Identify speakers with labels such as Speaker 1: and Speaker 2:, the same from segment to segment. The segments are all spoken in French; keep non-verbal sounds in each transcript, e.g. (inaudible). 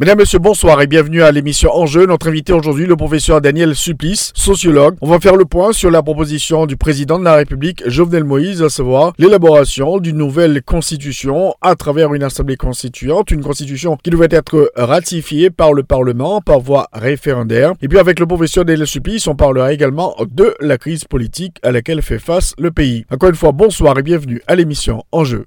Speaker 1: Mesdames, Messieurs, bonsoir et bienvenue à l'émission Enjeu. Notre invité aujourd'hui, le professeur Daniel Supplice, sociologue. On va faire le point sur la proposition du président de la République, Jovenel Moïse, à savoir l'élaboration d'une nouvelle constitution à travers une assemblée constituante, une constitution qui devait être ratifiée par le Parlement par voie référendaire. Et puis avec le professeur Daniel Supplice, on parlera également de la crise politique à laquelle fait face le pays. Encore une fois, bonsoir et bienvenue à l'émission Enjeu.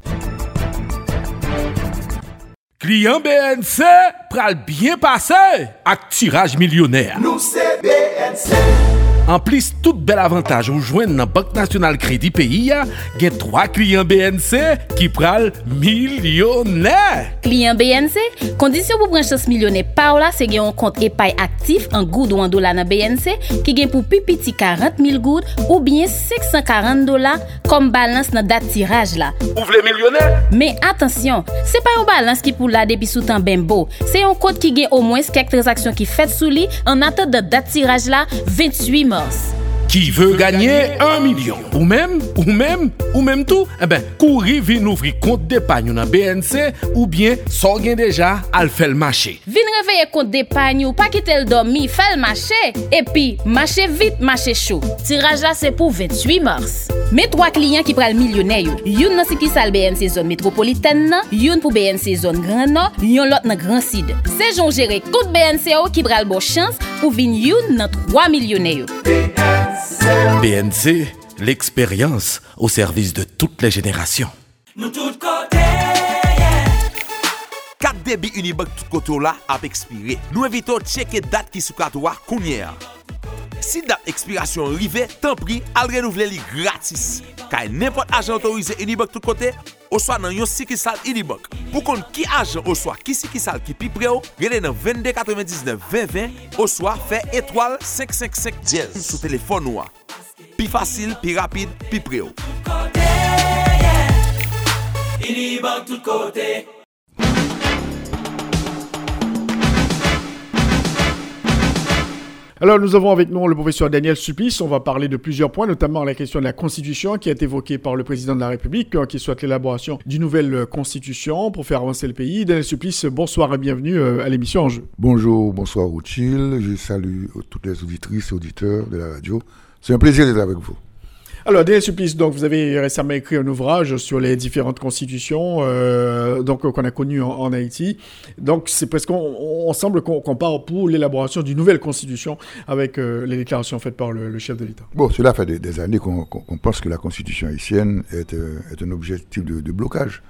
Speaker 2: Client BNC pral bien passer ak tirage millionnaire.
Speaker 3: Nou se BNC
Speaker 2: En plus, tout bel avantage ou jwen nan Bank National Kredi peyi ya, gen 3 clients BNC qui pral millionnaire.
Speaker 4: Client BNC, kondisyon pou branches milyonè pa ou la se gen yon kont epay aktif an goud ou an dola nan BNC ki gen pou pipiti 40 000 goud ou bien 640 dola kom balans nan dat tiraj la.
Speaker 2: Ou vle milyonè?
Speaker 4: Men atensyon, se pa yon balans ki pou la depi sou tan bembo, se yon kont ki gen o mwens kek transaksyon ki fet sou li an atat de dat tiraj la 28 mil. mars.
Speaker 2: Qui veut gagner 1 million ou même, ou même, ou même tout, eh ben, courir vin ouvrir compte d'épargne dans BNC ou bien s'en déjà à le faire marché.
Speaker 4: Vin réveiller compte d'épargne ou pas quitter le dormi, faire le marché et puis marché vite, marché chaud. Tirage là c'est pour 28 mars. Mes trois clients qui prennent millionnaire yo. Youn nan si ki sal BNC zone métropolitaine nan, youn pour BNC zone Grand Nord, yon l'autre nan Grand Sud. C'est gens gérer compte BNC qui pral bon chance pou vin youn nan 3 milyonè yo.
Speaker 2: BNC, l'expérience au service de toutes les générations.
Speaker 3: Nou tout kote
Speaker 5: Kat debi Unibank tout koto la ap ekspire. Nou evito cheke dat ki sou kato wa kounye a. Si dat ekspirasyon rive, tan pri al renouvle li gratis. Kay nepot ajan otorize Unibank tout kote, oswa nan yon sikisal Unibank. Pou kon ki ajan oswa ki sikisal ki pi pre ou, rele nan 2299-2020, oswa fe etwal 555 diez sou telefon ou a. Pi fasil, pi rapide, pi pre
Speaker 3: ou. Unibok tout kote
Speaker 1: Alors nous avons avec nous le professeur Daniel Supplice. On va parler de plusieurs points, notamment la question de la constitution qui été évoquée par le président de la République, euh, qui souhaite l'élaboration d'une nouvelle euh, constitution pour faire avancer le pays. Daniel Supplice, bonsoir et bienvenue euh, à l'émission.
Speaker 6: Bonjour, bonsoir Rothschild. Je salue toutes les auditrices et auditeurs de la radio. C'est un plaisir d'être avec vous.
Speaker 1: Alors Daniel Supplice, donc vous avez récemment écrit un ouvrage sur les différentes constitutions euh, euh, qu'on a connues en, Haïti. Donc c'est qu'on on semble qu'on part pour l'élaboration d'une nouvelle constitution avec euh, les déclarations faites par le, chef de l'État.
Speaker 6: Bon, cela fait des, années qu'on pense que la constitution haïtienne est, un objectif de blocage.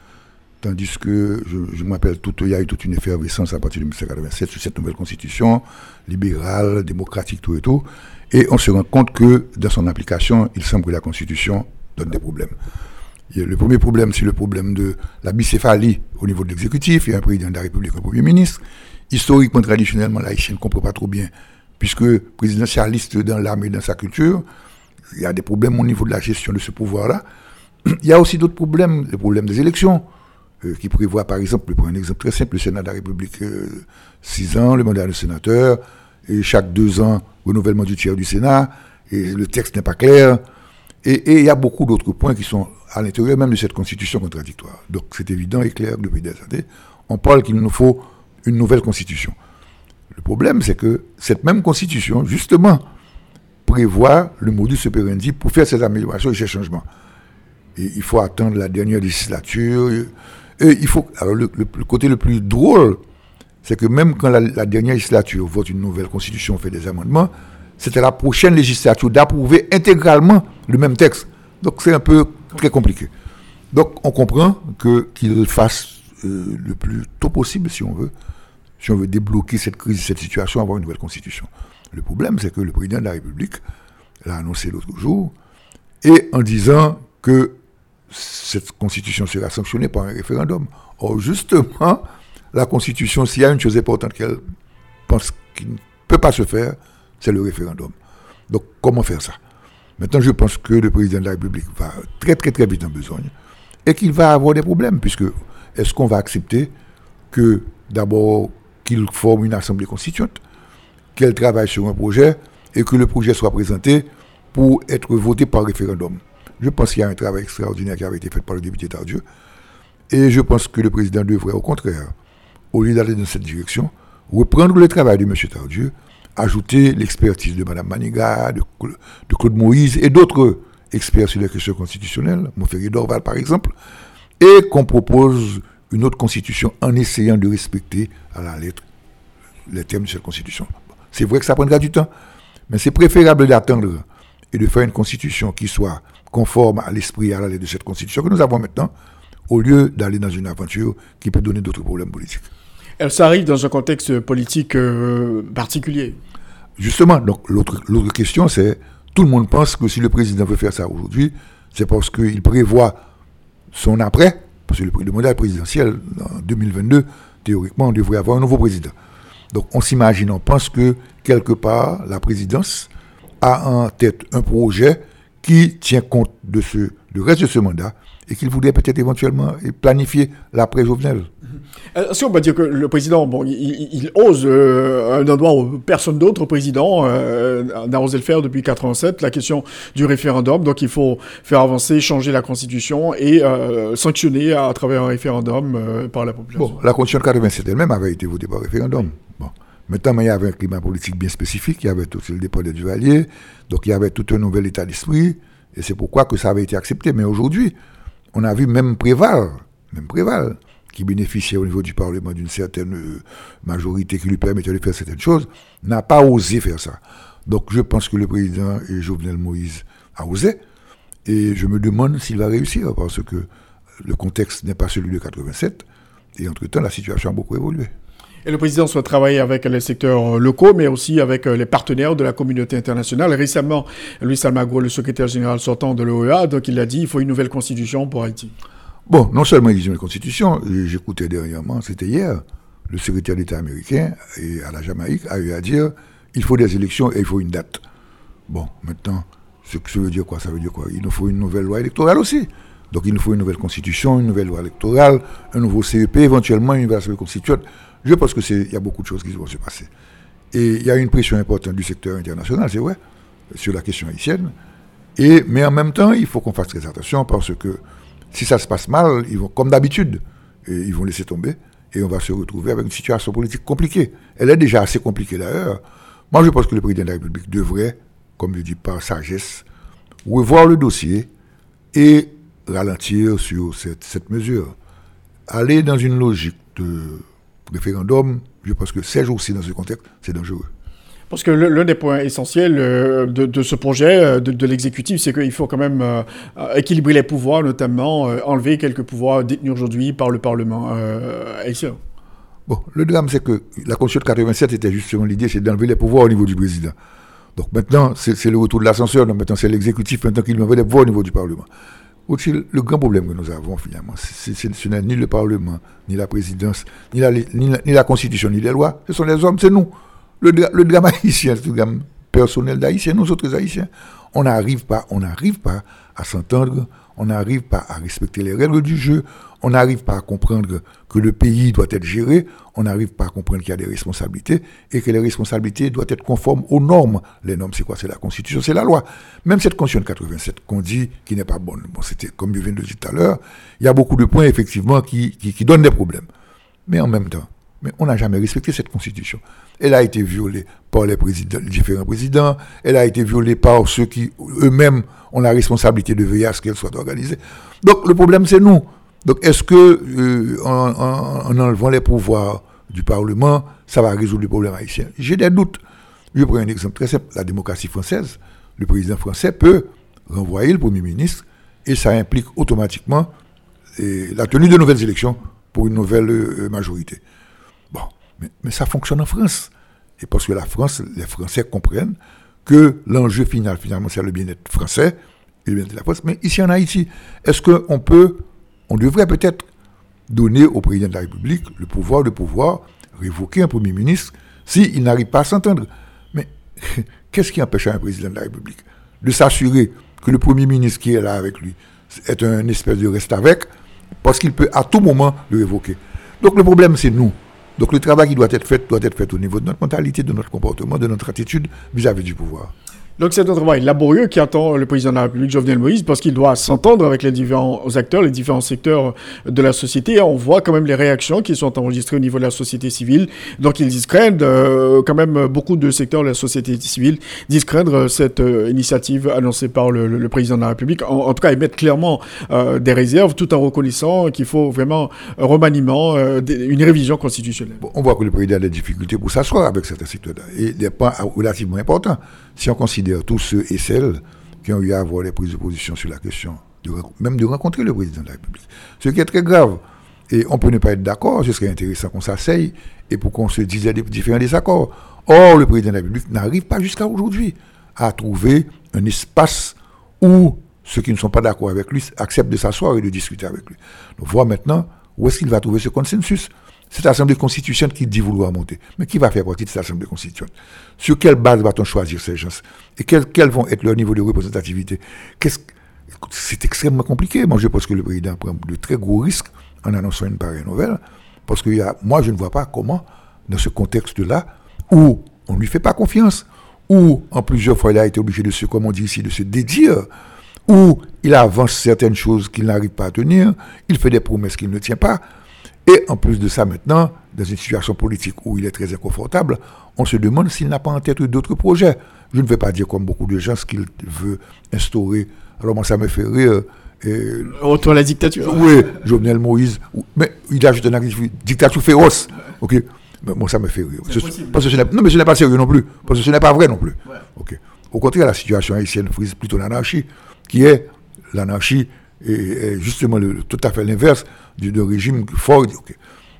Speaker 6: Tandis que, je, rappelle, tout, il y a eu toute une effervescence à partir de 1987 sur cette nouvelle constitution, libérale, démocratique, tout et tout. Et on se rend compte que dans son application, il semble que la constitution donne des problèmes. Le premier problème, c'est le problème de la bicéphalie au niveau de l'exécutif. Il y a un président de la République, un premier ministre. Historiquement, traditionnellement, l'haïtien ne comprend pas trop bien, puisque présidentialiste dans l'âme et dans sa culture, il y a des problèmes au niveau de la gestion de ce pouvoir-là. Il y a aussi d'autres problèmes, le problème des élections, euh, qui prévoit, par exemple, pour un exemple très simple, le Sénat de la République, euh, six ans, le mandat de sénateur, et chaque deux ans, renouvellement du tiers du Sénat, et le texte n'est pas clair. Et, il y a beaucoup d'autres points qui sont à l'intérieur même de cette constitution contradictoire. Donc c'est évident et clair depuis des années, on parle qu'il nous faut une nouvelle constitution. Le problème, c'est que cette même constitution, justement, prévoit le modus operandi pour faire ces améliorations et ces changements. Et il faut attendre la dernière législature. Et il faut. Alors, le, le- le côté le plus drôle, c'est que même quand la, la dernière législature vote une nouvelle constitution, fait des amendements, à la prochaine législature d'approuver intégralement le même texte. Donc c'est un peu très compliqué. Donc on comprend que qu'il fasse euh, le plus tôt possible, si on veut, si on veut débloquer cette crise, cette situation, avoir une nouvelle constitution. Le problème, c'est que le président de la République l'a annoncé l'autre jour, et en disant que cette constitution sera sanctionnée par un référendum. Or, justement, la constitution, s'il y a une chose importante qu'elle pense qu'il ne peut pas se faire, c'est le référendum. Donc, comment faire ça? Maintenant, je pense que le président de la République va très, très, très vite en besogne et qu'il va avoir des problèmes, puisque est-ce qu'on va accepter que, d'abord, qu'il forme une assemblée constituante, qu'elle travaille sur un projet et que le projet soit présenté pour être voté par référendum? Je pense qu'il y a un travail extraordinaire qui avait été fait par le député Tardieu. Et je pense que le président devrait, au contraire, au lieu d'aller dans cette direction, reprendre le travail de M. Tardieu, ajouter l'expertise de Mme Maniga, de, Claude Moïse et d'autres experts sur les questions constitutionnelles, Montferrier Dorval par exemple, et qu'on propose une autre constitution en essayant de respecter à la lettre les termes de cette constitution. C'est vrai que ça prendra du temps, mais c'est préférable d'attendre et de faire une constitution qui soit conforme à l'esprit et à la lettre de cette constitution que nous avons maintenant, au lieu d'aller dans une aventure qui peut donner d'autres problèmes politiques.
Speaker 1: Elle s'arrive dans un contexte politique euh, particulier.
Speaker 6: Justement, donc l'autre question, c'est tout le monde pense que si le président veut faire ça aujourd'hui, c'est parce qu'il prévoit son après, parce que le, mandat présidentiel en 2022, théoriquement, on devrait avoir un nouveau président. Donc on s'imagine, on pense que quelque part, la présidence a en tête un projet qui tient compte de ce, du reste de ce mandat et qu'il voudrait peut-être éventuellement planifier l'après-Jovenel.
Speaker 1: Euh, est-ce qu'on peut dire que le président, bon, il, ose euh, un endroit où personne d'autre, président, euh, n'a osé le faire depuis 87, la question du référendum. Donc il faut faire avancer, changer la constitution et sanctionner à, travers un référendum par la population.
Speaker 6: Bon, la constitution de 87 elle-même avait été votée par référendum. Maintenant, il y avait un climat politique bien spécifique, il y avait tout le dépôt des Duvalier, donc il y avait tout un nouvel état d'esprit, et c'est pourquoi que ça avait été accepté. Mais aujourd'hui, on a vu même Préval, même Préval, qui bénéficiait au niveau du Parlement d'une certaine euh, majorité qui lui permettait de faire certaines choses, n'a pas osé faire ça. Donc je pense que le président et Jovenel Moïse a osé, et je me demande s'il va réussir, parce que le contexte n'est pas celui de 87, et entre-temps, la situation a beaucoup évolué.
Speaker 1: Et le président soit travailler avec les secteurs locaux, mais aussi avec euh, les partenaires de la communauté internationale. Récemment, Louis Almagro, le secrétaire général sortant de l'OEA, il a dit qu'il faut une nouvelle constitution pour Haïti.
Speaker 6: Bon, non seulement ils ont une constitution, j'écoutais dernièrement, c'était hier, le secrétaire d'État américain et à la Jamaïque a eu à dire il faut des élections et il faut une date. Bon, maintenant, ce que ça veut dire quoi? Ça veut dire quoi? Il nous faut une nouvelle loi électorale aussi. Donc il nous faut une nouvelle constitution, une nouvelle loi électorale, un nouveau CEP, éventuellement une nouvelle assemblée constituante. Je pense qu'il y a beaucoup de choses qui vont se passer. Et il y a une pression importante du secteur international, c'est vrai, sur la question haïtienne. Et, mais en même temps, il faut qu'on fasse très attention parce que si ça se passe mal, ils vont, comme d'habitude, ils vont laisser tomber et on va se retrouver avec une situation politique compliquée. Elle est déjà assez compliquée d'ailleurs. Moi, je pense que le président de la République devrait, comme je dis par sagesse, revoir le dossier et ralentir sur cette, cette mesure. Aller dans une logique de référendum, je pense que ces jours-ci, dans ce contexte, c'est dangereux.
Speaker 1: Parce que l'un des points essentiels euh, de, ce projet, euh, de, l'exécutif, c'est qu'il faut quand même euh, équilibrer les pouvoirs, notamment enlever quelques pouvoirs détenus aujourd'hui par le Parlement haïtien.
Speaker 6: Bon, le drame, c'est que la Constitution de 87 était justement l'idée, c'est d'enlever les pouvoirs au niveau du président. Donc maintenant, c'est le retour de l'ascenseur, donc maintenant c'est l'exécutif, maintenant qu'il enlève les pouvoirs au niveau du Parlement. Le grand problème que nous avons finalement, ce n'est ni le Parlement, ni la présidence, ni la, Constitution, ni les lois, ce sont les hommes, c'est nous. Le, drame haïtien, le drame personnel d'haïtiens, nous autres haïtiens. On n'arrive pas, on n'arrive pas à s'entendre, on n'arrive pas à respecter les règles du jeu, on n'arrive pas à comprendre que le pays doit être géré, on n'arrive pas à comprendre qu'il y a des responsabilités et que les responsabilités doivent être conformes aux normes. Les normes, c'est quoi? C'est la Constitution, c'est la loi. Même cette Constitution de 87 qu'on dit qui n'est pas bonne, bon, c'était comme je viens de le dire tout à l'heure, il y a beaucoup de points effectivement qui, donnent des problèmes. Mais en même temps, on n'a jamais respecté cette constitution. Elle a été violée par les, différents présidents, elle a été violée par ceux qui eux-mêmes ont la responsabilité de veiller à ce qu'elle soit organisée. Donc le problème c'est nous. Donc est-ce que euh, en, enlevant les pouvoirs du Parlement, ça va résoudre le problème haïtien? J'ai des doutes. Je prends un exemple très simple. La démocratie française, le président français peut renvoyer le Premier ministre et ça implique automatiquement eh, la tenue de nouvelles élections pour une nouvelle euh, majorité. Bon, mais, ça fonctionne en France. Et parce que la France, les Français comprennent que l'enjeu final, finalement, c'est le bien-être français et de la poste, mais ici en Haïti, est-ce qu'on peut, on devrait peut-être donner au président de la République le pouvoir de pouvoir révoquer un Premier ministre s'il n'arrive pas à s'entendre. Mais (laughs) qu'est-ce qui empêche un président de la République de s'assurer que le Premier ministre qui est là avec lui est un espèce de reste avec, parce qu'il peut à tout moment le révoquer? Donc le problème, c'est nous. Donc le travail qui doit être fait doit être fait au niveau de notre mentalité, de notre comportement, de notre attitude vis-à-vis du pouvoir.
Speaker 1: Donc c'est un travail laborieux qui attend le président de la République, Jovenel Moïse, parce qu'il doit s'entendre avec les différents acteurs, les différents secteurs de la société. On voit quand même les réactions qui sont enregistrées au niveau de la société civile. Donc ils disent craindre, euh, quand même beaucoup de secteurs de la société civile disent craindre cette euh, initiative annoncée par le, président de la République. En, tout cas, ils mettent clairement euh, des réserves tout en reconnaissant qu'il faut vraiment un remaniement, une révision constitutionnelle.
Speaker 6: on voit que le président a des difficultés pour s'asseoir avec certains secteurs-là. Et des points relativement importants si on considère tous ceux et celles qui ont eu à avoir les prises de position sur la question, même de rencontrer le président de la République. Ce qui est très grave. Et on peut ne pas être d'accord, ce serait intéressant qu'on s'asseye et pour qu'on se dise des différents désaccords. Or, le président de la République n'arrive pas jusqu'à aujourd'hui à trouver un espace où ceux qui ne sont pas d'accord avec lui acceptent de s'asseoir et de discuter avec lui. Donc, voir maintenant où est-ce qu'il va trouver ce consensus. Cette assemblée constitutionnelle qui dit vouloir monter. Mais qui va faire partie de cette assemblée constitutionnelle? Sur quelle base va-t-on choisir ces gens? Et quels, vont être leurs niveaux de représentativité? C'est extrêmement compliqué. Moi, je pense que le président prend de très gros risques en annonçant une pareille nouvelle. Parce que moi, je ne vois pas comment, dans ce contexte-là, où on ne lui fait pas confiance, où en plusieurs fois il a été obligé de se, comme on dit ici, de se dédire, où il avance certaines choses qu'il n'arrive pas à tenir, il fait des promesses qu'il ne tient pas. Et en plus de ça, maintenant, dans une situation politique où il est très inconfortable, on se demande s'il n'a pas en tête d'autres projets. Je ne vais pas dire comme beaucoup de gens ce qu'il veut instaurer. Alors moi, ça me fait rire.
Speaker 1: Et, Retour à la dictature.
Speaker 6: Oui, Jovenel Moïse. Mais il ajoute une dictature féroce. Ok. Mais moi, ça me fait rire. Parce que ce non, mais ce n'est pas sérieux non plus. Parce que ce n'est pas vrai non plus. Ok. Au contraire, la situation haïtienne frise plutôt l'anarchie, qui est l'anarchie et, justement le, tout à fait l'inverse du régime fort.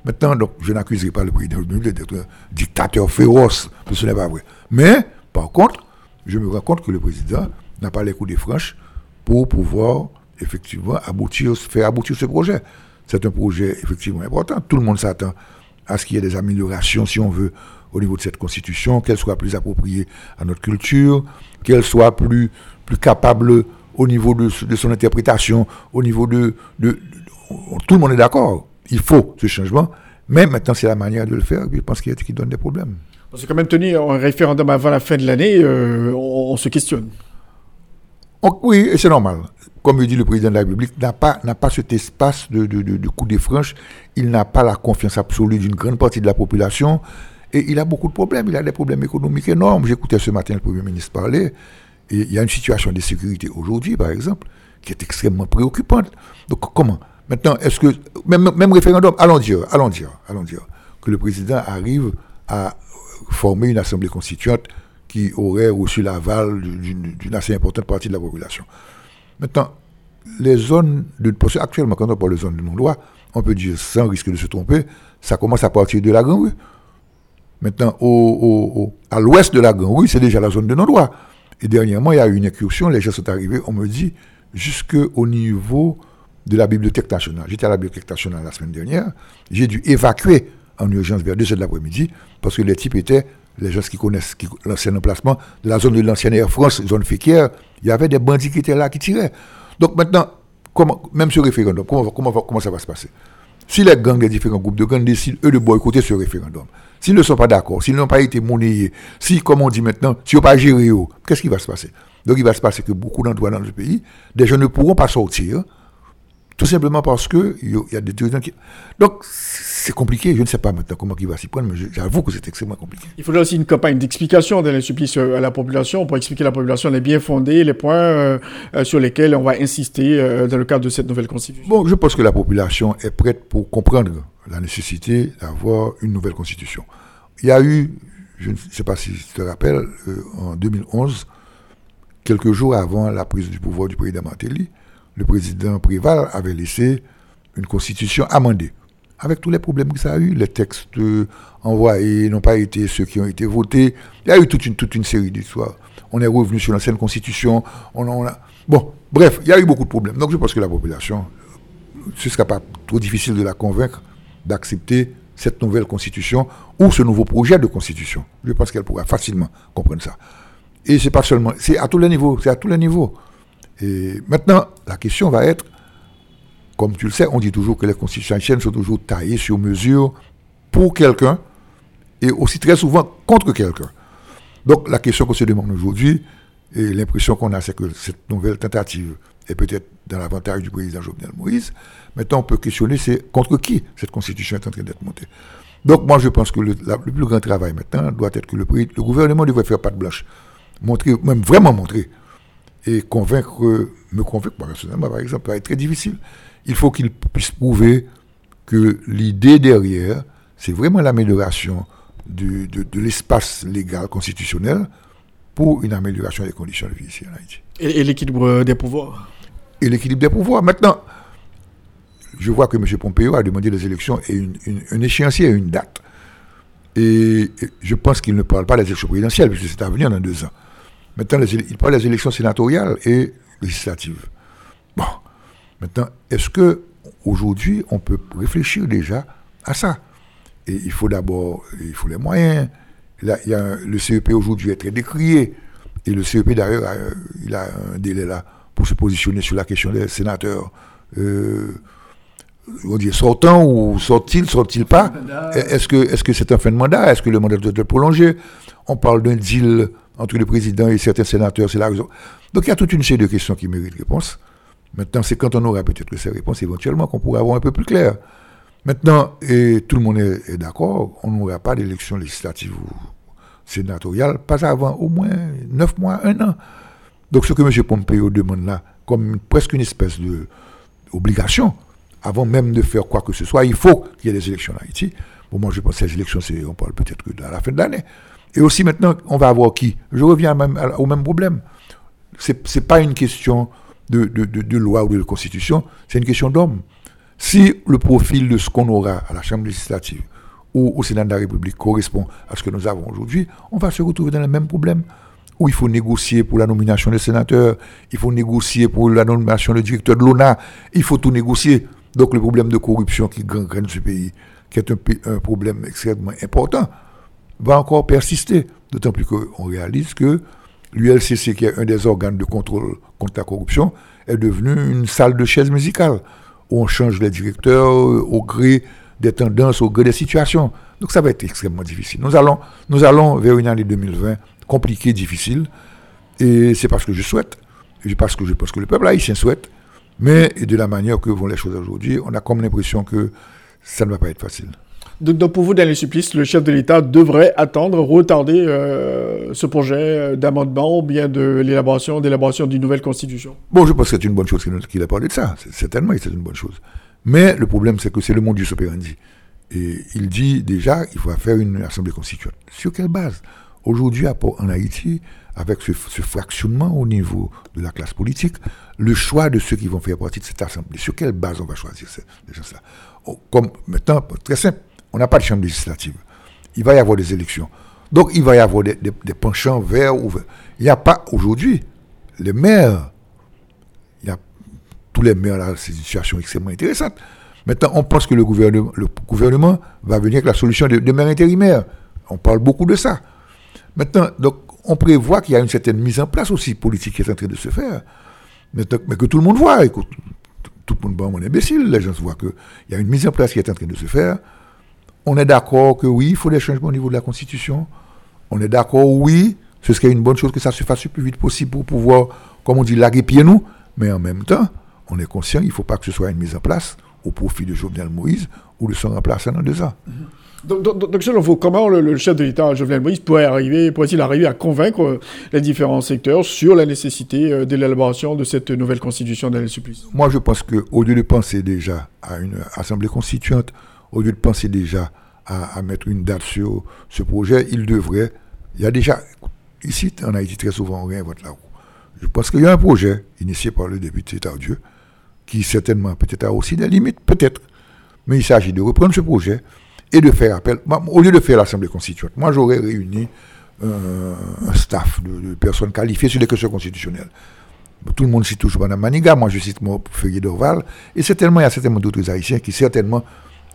Speaker 6: Maintenant, je n'accuserai pas le président d'être un dictateur féroce, parce ce n'est pas vrai. Mais, par contre, je me rends compte que le président n'a pas les coups des franches pour pouvoir effectivement aboutir, faire aboutir ce projet. C'est un projet effectivement important. Tout le monde s'attend à ce qu'il y ait des améliorations, si on veut, au niveau de cette constitution, qu'elle soit plus appropriée à notre culture, qu'elle soit plus, plus capable au niveau de, son interprétation, au niveau de, Tout le monde est d'accord. Il faut ce changement. Mais maintenant, c'est la manière de le faire. Je pense qu'il qui donne des problèmes.
Speaker 1: Parce que quand même tenir un référendum avant la fin de l'année, euh, on, se questionne.
Speaker 6: oui, c'est normal. Comme le dit le président de la République, n'a pas, n'a pas cet espace de, de, de, coup des franches. Il n'a pas la confiance absolue d'une grande partie de la population. Et il a beaucoup de problèmes. Il a des problèmes économiques énormes. J'écoutais ce matin le Premier ministre parler. Il y a une situation de sécurité aujourd'hui, par exemple, qui est extrêmement préoccupante. Donc comment? Maintenant, est-ce que, même, même référendum, allons dire, allons dire, allons dire, que le président arrive à former une assemblée constituante qui aurait reçu l'aval d'une assez importante partie de la population. Maintenant, les zones de... Parce actuellement, quand on parle de zones de non-droit, on peut dire, sans risque de se tromper, ça commence à partir de la Grande Rue. Maintenant, au, à l'ouest de la Grande Rue, c'est déjà la zone de non-droit. Et dernièrement, il y a eu une incursion, les gens sont arrivés, on me dit, jusqu'au niveau de la Bibliothèque nationale. J'étais à la Bibliothèque nationale la semaine dernière, j'ai dû évacuer en urgence vers 2 h de l'après-midi, parce que les types étaient, les gens qui connaissent l'ancien emplacement, de la zone de l'ancienne Air France, zone féquière, il y avait des bandits qui étaient là, qui tiraient. Donc maintenant, même ce référendum, comment, comment ça va se passer? Si les gangs, les différents groupes de gangs décident, eux, de boycotter ce référendum, S'ils ne sont pas d'accord, s'ils n'ont pas été monnayés, si, comme on dit maintenant, s'ils n'ont pas géré, qu'est-ce qui va se passer? Donc il va se passer que beaucoup d'endroits dans le pays, des gens ne pourront pas sortir, tout simplement parce qu'il y a des dirigeants qui... Donc c'est compliqué, je ne sais pas maintenant comment il va s'y prendre, mais j'avoue que c'est extrêmement compliqué.
Speaker 1: Il faudrait aussi une campagne d'explication de supplice euh, à la population pour expliquer à la population les bien fondés, les points euh, euh, sur lesquels on va insister dans le cadre de cette nouvelle constitution.
Speaker 6: Bon, je pense que la population est prête pour comprendre la nécessité d'avoir une nouvelle constitution. Il y a eu, je ne sais pas si tu te rappelles, euh, en 2011, quelques jours avant la prise du pouvoir du président Martelly, le président Préval avait laissé une constitution amendée, avec tous les problèmes que ça a eu. Les textes envoyés n'ont pas été ceux qui ont été votés. Il y a eu toute une, toute une série d'histoires. On est revenu sur l'ancienne constitution. Bon, Bref, il y a eu beaucoup de problèmes. Donc je pense que la population, ce ne sera pas trop difficile de la convaincre d'accepter cette nouvelle constitution ou ce nouveau projet de constitution. Je pense qu'elle pourra facilement comprendre ça. Et c'est pas seulement, c'est à tous les niveaux, c'est à tous les niveaux. Et maintenant, la question va être, comme tu le sais, on dit toujours que les constitutions haïtiennes sont toujours taillées sur mesure pour quelqu'un et aussi très souvent contre quelqu'un. Donc la question qu'on se demande aujourd'hui, et l'impression qu'on a, c'est que cette nouvelle tentative est peut-être dans l'avantage du président Jovenel Moïse. Maintenant, on peut questionner, c'est contre qui cette constitution est en train d'être montée. Donc moi, je pense que le, plus grand travail maintenant doit être que le, le gouvernement devrait faire patte blanche, montrer, même vraiment montrer, et convaincre, me convaincre, personnellement, par exemple, ça va être très difficile. Il faut qu'il puisse prouver que l'idée derrière, c'est vraiment l'amélioration de, de l'espace légal constitutionnel pour une amélioration des conditions de vie ici en Haïti.
Speaker 1: Et, l'équilibre des pouvoirs?
Speaker 6: Et l'équilibre des pouvoirs. Maintenant, je vois que M. Pompeo a demandé des élections et une, un échéancier et une date. Et, je pense qu'il ne parle pas des élections présidentielles, puisque c'est à venir dans deux ans. Maintenant, il parle des élections sénatoriales et législatives. Bon. Maintenant, est-ce que aujourd'hui on peut réfléchir déjà à ça? Et il faut d'abord, il faut les moyens, Là, il y a le CEP aujourd'hui est très décrié. Et le CEP, d'ailleurs, il a un délai là pour se positionner sur la question des sénateurs. Euh, on dit sortant ou sort-il, sort-il pas? Est-ce que est-ce que c'est un fin de mandat? Est-ce que le mandat doit être prolongé? On parle d'un deal entre le président et certains sénateurs, c'est la raison. Donc il y a toute une série de questions qui méritent réponse. Maintenant, c'est quand on aura peut-être ces réponses éventuellement qu'on pourra avoir un peu plus clair. Maintenant, et tout le monde est, d'accord, on n'aura pas d'élection législative ou sénatoriale, pas avant au moins neuf mois, un an. Donc ce que M. Pompeo demande là, comme presque une espèce de obligation, avant même de faire quoi que ce soit, il faut qu'il y ait des élections en Haïti. Bon, moi je pense que ces élections, on parle peut-être que à la fin de l'année. Et aussi maintenant, on va avoir qui? Je reviens au même problème. Ce n'est pas une question de, loi ou de constitution, c'est une question d'homme. Si le profil de ce qu'on aura à la Chambre législative ou au Sénat de la République correspond à ce que nous avons aujourd'hui, on va se retrouver dans le même problème où il faut négocier pour la nomination des sénateurs, il faut négocier pour la nomination du directeur de l'ONA, il faut tout négocier. Donc le problème de corruption qui gangrène ce pays, qui est un problème extrêmement important, va encore persister. D'autant plus qu'on réalise que l'ULCC, qui est un des organes de contrôle contre la corruption, est devenu une salle de chaise musicale où on change les directeurs euh, au gré des tendances, au gré des situations. Donc ça va être extrêmement difficile. Nous allons, nous allons vers une année 2020 compliquée, difficile, et c'est parce que je souhaite, et parce que je pense que le peuple haïtien souhaite, mais de la manière que vont les choses aujourd'hui, on a comme l'impression que ça ne va pas être facile.
Speaker 1: Donc, pour vous, Daniel Supplice, le chef de l'État devrait attendre, retarder euh, ce projet euh, d'amendement ou bien de l'élaboration, d'élaboration d'une nouvelle constitution
Speaker 6: Bon, je pense que c'est une bonne chose qu'il a parlé de ça. Certainement, c'est une bonne chose. Mais le problème, c'est que c'est le monde du opérandi. Et il dit déjà qu'il faut faire une assemblée constituante. Sur quelle base? Aujourd'hui, en Haïti, avec ce, fractionnement au niveau de la classe politique, le choix de ceux qui vont faire partie de cette assemblée, sur quelle base on va choisir ces, gens-là? Oh, Comme maintenant, très simple, on n'a pas de chambre législative. Il va y avoir des élections. Donc il va y avoir des, penchants verts ou verts. Il n'y a pas aujourd'hui les maires. Il y a tous les maires là, c'est une situation extrêmement intéressante. Maintenant, on pense que le gouvernement, le gouvernement va venir avec la solution de maires intérimaires. On parle beaucoup de ça. Maintenant, donc, on prévoit qu'il y a une certaine mise en place aussi politique qui est en train de se faire. mais que tout le monde voit, écoute, tout le monde voit mon imbécile, les gens voient qu'il y a une mise en place qui est en train de se faire on est d'accord que oui, il faut des changements au niveau de la Constitution. On est d'accord, oui, ce serait une bonne chose que ça se fasse le plus vite possible pour pouvoir, comme on dit, laguer pied nous. Mais en même temps, on est conscient qu'il ne faut pas que ce soit une mise en place au profit de Jovenel Moïse ou de son remplaçant dans deux ans.
Speaker 1: Donc, donc, selon vous, comment le, chef de l'État, Jovenel Moïse, pourrait arriver, pourrait-il arriver à convaincre euh, les différents secteurs sur la nécessité euh, de l'élaboration de cette nouvelle constitution d'Alain Supplice
Speaker 6: Moi, je pense qu'au lieu de penser déjà à une assemblée constituante, au lieu de penser déjà à, mettre une date sur ce projet, il devrait. Il y a déjà. Ici, en Haïti, très souvent, on réinvente la roue. Je pense qu'il y a un projet initié par le député Tardieu qui certainement peut-être a aussi des limites, peut-être. Mais il s'agit de reprendre ce projet et de faire appel. Au lieu de faire l'Assemblée constituante, moi j'aurais réuni un staff de, personnes qualifiées sur les questions constitutionnelles. Tout le monde cite toujours Mme Maniga, moi je cite mon Feuillet d'Orval, et certainement, il y a certainement d'autres Haïtiens qui certainement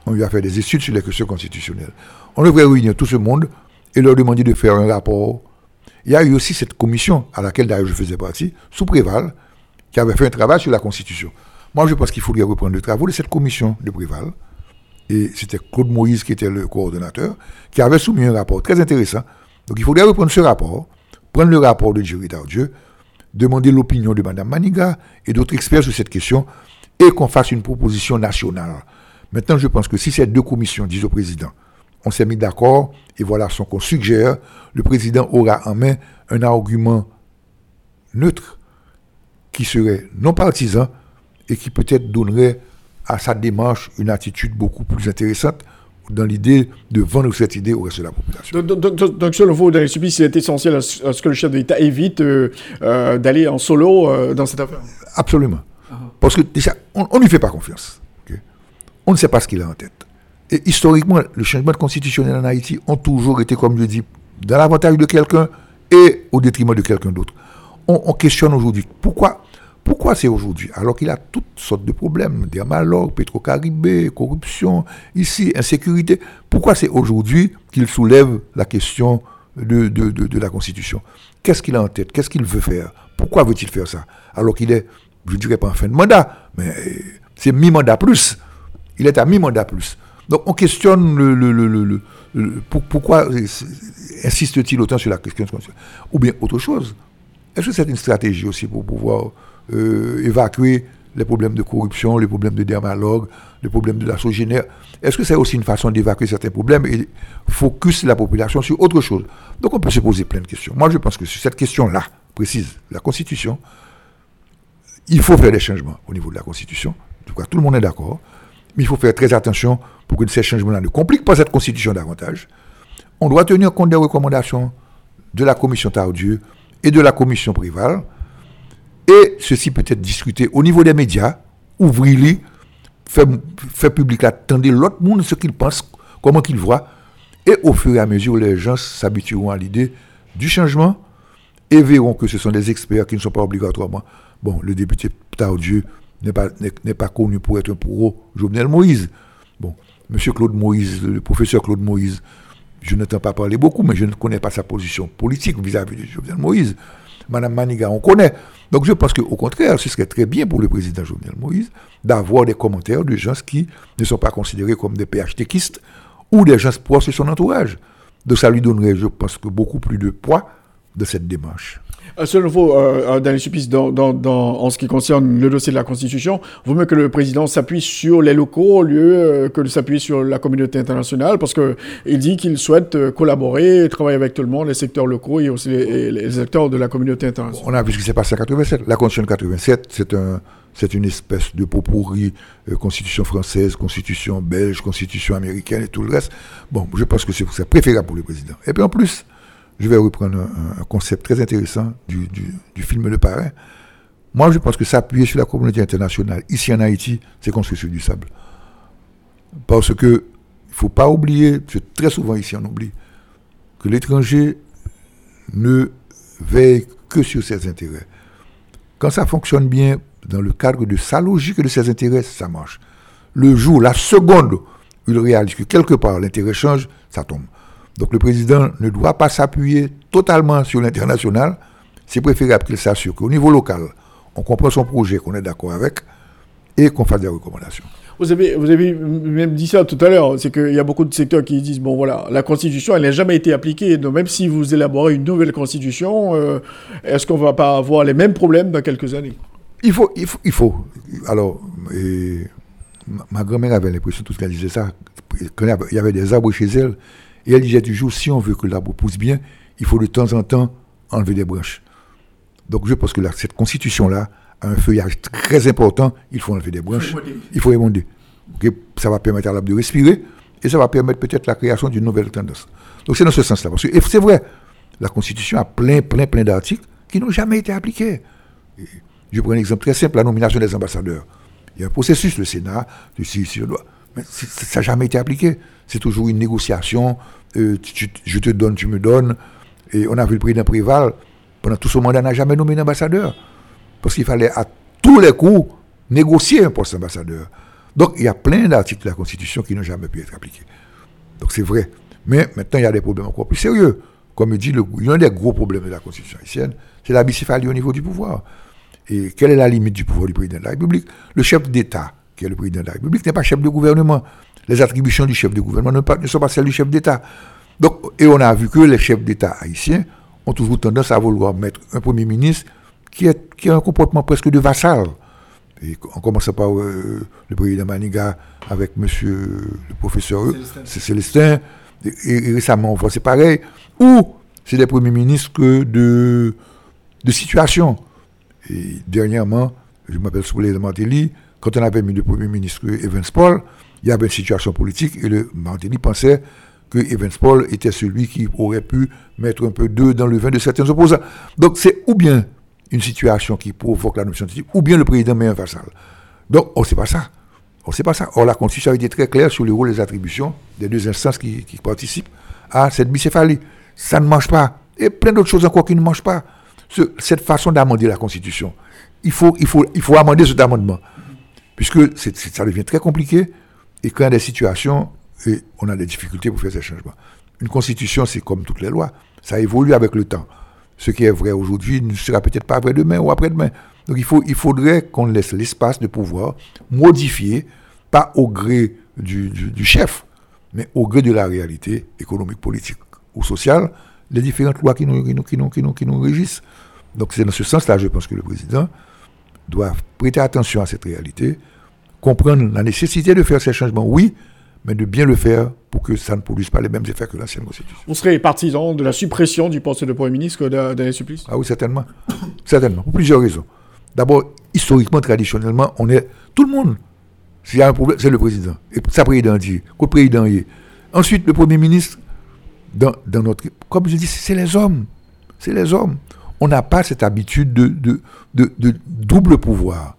Speaker 6: ont eu à faire des études sur les questions constitutionnelles. On devrait réunir tout ce monde et leur demander de faire un rapport. Il y a eu aussi cette commission, à laquelle d'ailleurs je faisais partie, sous Préval, qui avait fait un travail sur la Constitution. Moi, je pense qu'il faudrait reprendre le travail de cette commission de Préval. Et c'était Claude Moïse qui était le coordonnateur, qui avait soumis un rapport très intéressant. Donc il faudrait reprendre ce rapport, prendre le rapport de Jerry Dieu, demander l'opinion de Mme Maniga et d'autres experts sur cette question, et qu'on fasse une proposition nationale. Maintenant, je pense que si ces deux commissions disent au président, on s'est mis d'accord, et voilà ce qu'on suggère, le président aura en main un argument neutre, qui serait non partisan, et qui peut-être donnerait à sa démarche une attitude beaucoup plus intéressante dans l'idée de vendre cette idée au reste de la population.
Speaker 1: Donc, selon vous, Subi, c'est essentiel à ce que le chef de l'État évite euh, euh, d'aller en solo euh, dans cette affaire?
Speaker 6: Absolument. Ah. Parce que déjà, on ne lui fait pas confiance. On ne sait pas ce qu'il a en tête. Et historiquement, le changement constitutionnel en Haïti ont toujours été, comme je dis, dans l'avantage de quelqu'un et au détriment de quelqu'un d'autre. on questionne aujourd'hui pourquoi pourquoi c'est aujourd'hui? Alors qu'il a toutes sortes de problèmes, dermalogue, pétro-caribé, corruption, ici, insécurité. Pourquoi c'est aujourd'hui qu'il soulève la question de, de, la Constitution? Qu'est-ce qu'il a en tête? Qu'est-ce qu'il veut faire? Pourquoi veut-il faire ça? Alors qu'il est, je ne dirais pas en fin de mandat, mais c'est mi-mandat plus. Il est à mi-mandat plus. Donc on questionne le, pourquoi insiste-t-il autant sur la question Ou bien autre chose. Est-ce que c'est une stratégie aussi pour pouvoir euh, évacuer les problèmes de corruption, les problèmes de dermalogue, les problèmes de la sogénaire. Est-ce que c'est aussi une façon d'évacuer certains problèmes et focus la population sur autre chose? Donc on peut se poser plein de questions. Moi je pense que sur cette question-là, précise, la Constitution, il faut faire des changements au niveau de la Constitution. En tout cas, tout le monde est d'accord. Mais il faut faire très attention pour que ces changements-là ne compliquent pas cette Constitution davantage. On doit tenir compte des recommandations de la Commission Tardieu et de la Commission Privale et ceci peut être discuté au niveau des médias, ouvrir-les, faire, public, attendre l'autre monde ce qu'il pense, comment qu'il voit. Et au fur et à mesure, les gens s'habitueront à l'idée du changement et verront que ce sont des experts qui ne sont pas obligatoirement. Bon, le député Tardieu n'est pas, connu pour être un pro Jovenel Moïse. Bon, Monsieur Claude Moïse, le professeur Claude Moïse, je n'entends pas parler beaucoup, mais je ne connais pas sa position politique vis-à-vis de Jovenel Moïse. Madame Maniga, on connaît. Donc je pense qu'au contraire, ce serait très bien pour le président Jovenel Moïse d'avoir des commentaires de gens qui ne sont pas considérés comme des PHTKistes ou des gens proches de son entourage. Donc ça lui donnerait, je pense, que beaucoup plus de poids de cette démarche.
Speaker 1: Euh, selon vous, euh, euh, dans les supplices, en ce qui concerne le dossier de la Constitution, vaut mieux que le président s'appuie sur les locaux au lieu que de s'appuyer sur la communauté internationale, parce qu'il dit qu'il souhaite collaborer, travailler avec tout le monde, les secteurs locaux et aussi les, acteurs de la communauté internationale.
Speaker 6: On a vu ce qui s'est passé en 87. La Constitution de 87, c'est un, c'est une espèce de pot pourri, constitution française, constitution belge, constitution américaine et tout le reste. Bon, je pense que c'est préférable pour le président. Et puis en plus, je vais reprendre un, concept très intéressant du, film Le Parrain. Moi, je pense que s'appuyer sur la communauté internationale, ici en Haïti, c'est construire sur du sable. Parce que, il ne faut pas oublier, très souvent ici on oublie, que l'étranger ne veille que sur ses intérêts. Quand ça fonctionne bien dans le cadre de sa logique et de ses intérêts, ça marche. Le jour, la seconde, il réalise que quelque part l'intérêt change, ça tombe. Donc le président ne doit pas s'appuyer totalement sur l'international. C'est préférable qu'il s'assure qu'au niveau local, on comprend son projet, qu'on est d'accord avec et qu'on fasse des recommandations.
Speaker 1: Vous avez, vous avez même dit ça tout à l'heure, c'est qu'il y a beaucoup de secteurs qui disent, bon voilà, la Constitution, elle n'a jamais été appliquée, donc même si vous élaborez une nouvelle Constitution, euh, est-ce qu'on ne va pas avoir les mêmes problèmes dans quelques années?
Speaker 6: Il faut, il faut, il faut. Alors, ma, grand-mère avait l'impression, tout ce qu'elle disait ça, qu'il y avait des arbres chez elle, et elle disait toujours, si on veut que l'arbre pousse bien, il faut de temps en temps enlever des branches. Donc je pense que cette constitution-là a un feuillage très important, il faut enlever des branches, il faut émonder. Ça va permettre à l'arbre de respirer, et ça va permettre peut-être la création d'une nouvelle tendance. Donc c'est dans ce sens-là. Parce que c'est vrai, la Constitution a plein, plein, plein d'articles qui n'ont jamais été appliqués. je prends un exemple très simple, la nomination des ambassadeurs. Il y a un processus, le Sénat, si, si, mais ça n'a jamais été appliqué. C'est toujours une négociation. Euh, je te donne, tu me donnes. Et on a vu le président Préval, pendant tout ce mandat, n'a jamais nommé d'ambassadeur. Parce qu'il fallait à tous les coups négocier un poste d'ambassadeur. Donc il y a plein d'articles de la Constitution qui n'ont jamais pu être appliqués. Donc c'est vrai. Mais maintenant, il y a des problèmes encore plus sérieux. Comme il dit, l'un des gros problèmes de la Constitution haïtienne, c'est la bicéphalie au niveau du pouvoir. Et quelle est la limite du pouvoir du président de la République? Le chef d'État, qui est le président de la République, n'est pas chef de gouvernement. Les attributions du chef de gouvernement ne, sont pas celles du chef d'État. Donc, et on a vu que les chefs d'État haïtiens ont toujours tendance à vouloir mettre un Premier ministre qui, est, qui a un comportement presque de vassal. Et en commençant par euh, le président Maniga avec monsieur le professeur c'est Célestin, et, et récemment on voit c'est pareil, ou c'est des premiers ministres que de, de situation. Et dernièrement, je m'appelle Souley Martelly, quand on avait mis le premier ministre Evans Paul, il y avait une situation politique et le Martelly pensait que Evans Paul était celui qui aurait pu mettre un peu d'œuf dans le vin de certains opposants. Donc c'est ou bien une situation qui provoque la notion de type, ou bien le président met un vassal. Donc on ne sait pas ça. On ne sait pas ça. Or la Constitution a été très claire sur le rôle et les attributions des deux instances qui, participent à cette bicéphalie. Ça ne mange pas. Et plein d'autres choses encore qui ne mangent pas. Ce- cette façon d'amender la Constitution, il faut, il, faut, il faut amender cet amendement. Puisque ça devient très compliqué et quand y a des situations, et on a des difficultés pour faire ces changements. Une constitution, c'est comme toutes les lois, ça évolue avec le temps. Ce qui est vrai aujourd'hui ne sera peut-être pas vrai demain ou après-demain. Donc il, faut, il faudrait qu'on laisse l'espace de pouvoir modifier, pas au gré du chef, mais au gré de la réalité économique, politique ou sociale, les différentes lois qui nous, qui nous, qui nous, qui nous, qui nous régissent. Donc c'est dans ce sens-là, je pense que le président doit prêter attention à cette réalité, comprendre la nécessité de faire ces changements, oui, mais de bien le faire pour que ça ne produise pas les mêmes effets que l'ancienne constitution.
Speaker 1: On serait partisan de la suppression du poste de Premier ministre que d'A- Daniel Supplice?
Speaker 6: Ah oui, certainement. (coughs) certainement, pour plusieurs raisons. D'abord, historiquement, traditionnellement, on est. Tout le monde, s'il y a un problème, c'est le président. Et sa président dit, qu'au président y est. Ensuite, le Premier ministre, dans, dans notre. Comme je dis, c'est les hommes. C'est les hommes. On n'a pas cette habitude de, de, de, de double pouvoir.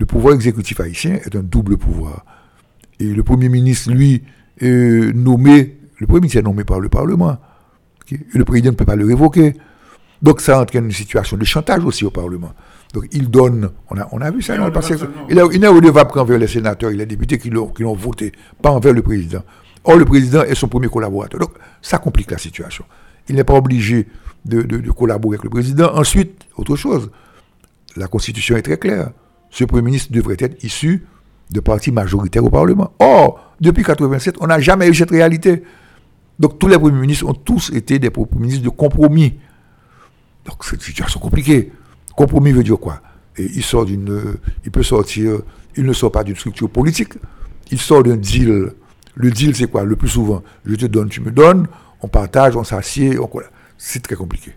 Speaker 6: Le pouvoir exécutif haïtien est un double pouvoir. Et le Premier ministre, lui, est nommé. Le Premier ministre est nommé par le Parlement. Et le président ne peut pas le révoquer. Donc ça entraîne une situation de chantage aussi au Parlement. Donc il donne, on a, on a vu ça dans le passé. Il, a- il n'est redevable qu'envers les sénateurs et les députés qui l'ont qui l'ont voté, pas envers le président. Or le président est son premier collaborateur. Donc ça complique la situation. Il n'est pas obligé de, collaborer avec le président. Ensuite, autre chose, la Constitution est très claire. Ce Premier ministre devrait être issu de partis majoritaires au Parlement. Or, depuis 1987, on n'a jamais eu cette réalité. Donc tous les premiers ministres ont tous été des premiers ministres de compromis. Donc c'est une situation compliquée. Compromis veut dire quoi? Il sort il peut sortir, il ne sort pas d'une structure politique. Il sort d'un deal. Le deal c'est quoi? Le plus souvent, je te donne, tu me donnes, on partage, on s'assied, on colla- C'est très compliqué.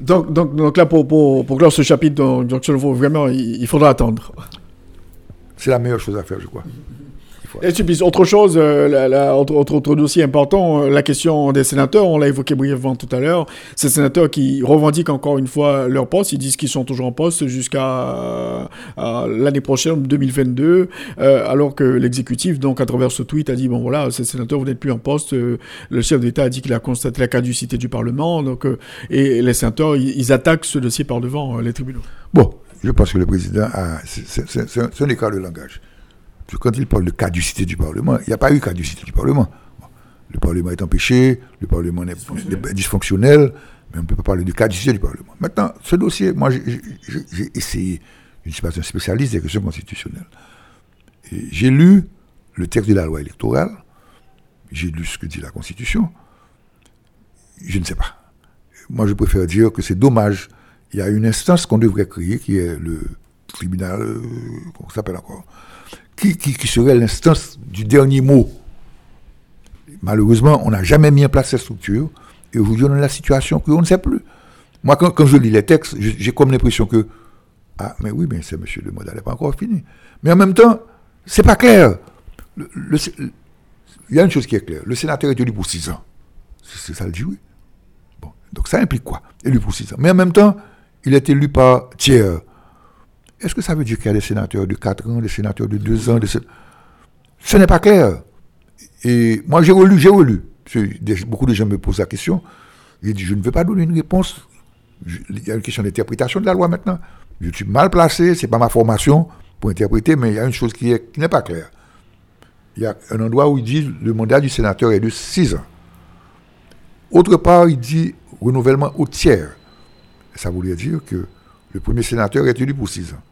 Speaker 1: donc, donc, donc là, pour, pour, pour clore ce chapitre, donc, donc, vraiment, il, il faudra attendre.
Speaker 6: C'est la meilleure chose à faire, je crois.
Speaker 1: Et Supplice, autre chose, euh, la- la- autre, dossier important, euh, la question des sénateurs, on l'a évoqué brièvement tout à l'heure, ces sénateurs qui revendiquent encore une fois leur poste, ils disent qu'ils sont toujours en poste jusqu'à euh, l'année prochaine, 2022, euh, alors que l'exécutif, donc à travers ce tweet, a dit, bon voilà, ces sénateurs, vous n'êtes plus en poste, le chef d'État a dit qu'il a constaté la caducité du Parlement, donc, et les sénateurs, ils, ils attaquent ce dossier par devant les tribunaux.
Speaker 6: Bon, je pense que le président a. un, c'est un écart de langage. Parce que quand il parle de caducité du Parlement, il n'y a pas eu caducité du Parlement. Bon, Le Parlement est empêché, le Parlement est dysfonctionnel, mais on ne peut pas parler de caducité du Parlement. Maintenant, ce dossier, moi, j'ai- essayé, je ne suis pas un spécialiste des questions constitutionnelles. J'ai lu le texte de la loi électorale, j'ai lu ce que dit la Constitution, je ne sais pas. Moi, je préfère dire que c'est dommage. Il y a une instance qu'on devrait créer, qui est le tribunal, euh, comment ça s'appelle encore, qui, serait l'instance du dernier mot. Malheureusement, on n'a jamais mis en place cette structure, et aujourd'hui, on a la situation qu'on ne sait plus. Moi, quand, je lis les textes, j'ai comme l'impression que, ah, mais oui, mais c'est monsieur le modèle n'est pas encore fini. Mais en même temps, c'est pas clair. Il y a une chose qui est claire. Le sénateur est élu pour six ans. C'est ça le oui. Bon, donc ça implique quoi? Élu pour six ans. Mais en même temps, il est élu par tiers. Est-ce que ça veut dire qu'il y a des sénateurs de 4 ans, des sénateurs de 2 ans Ce n'est pas clair. Et moi, j'ai relu, j'ai relu. Beaucoup de gens me posent la question. J'ai dit, je ne veux pas donner une réponse il y a une question d'interprétation de la loi maintenant. Je suis mal placé, c'est pas ma formation pour interpréter, mais il y a une chose qui n'est pas claire. Il y a un endroit où il dit le mandat du sénateur est de 6 ans. Autre part, il dit renouvellement au tiers. Ça voulait dire que le premier sénateur est élu pour 6 ans.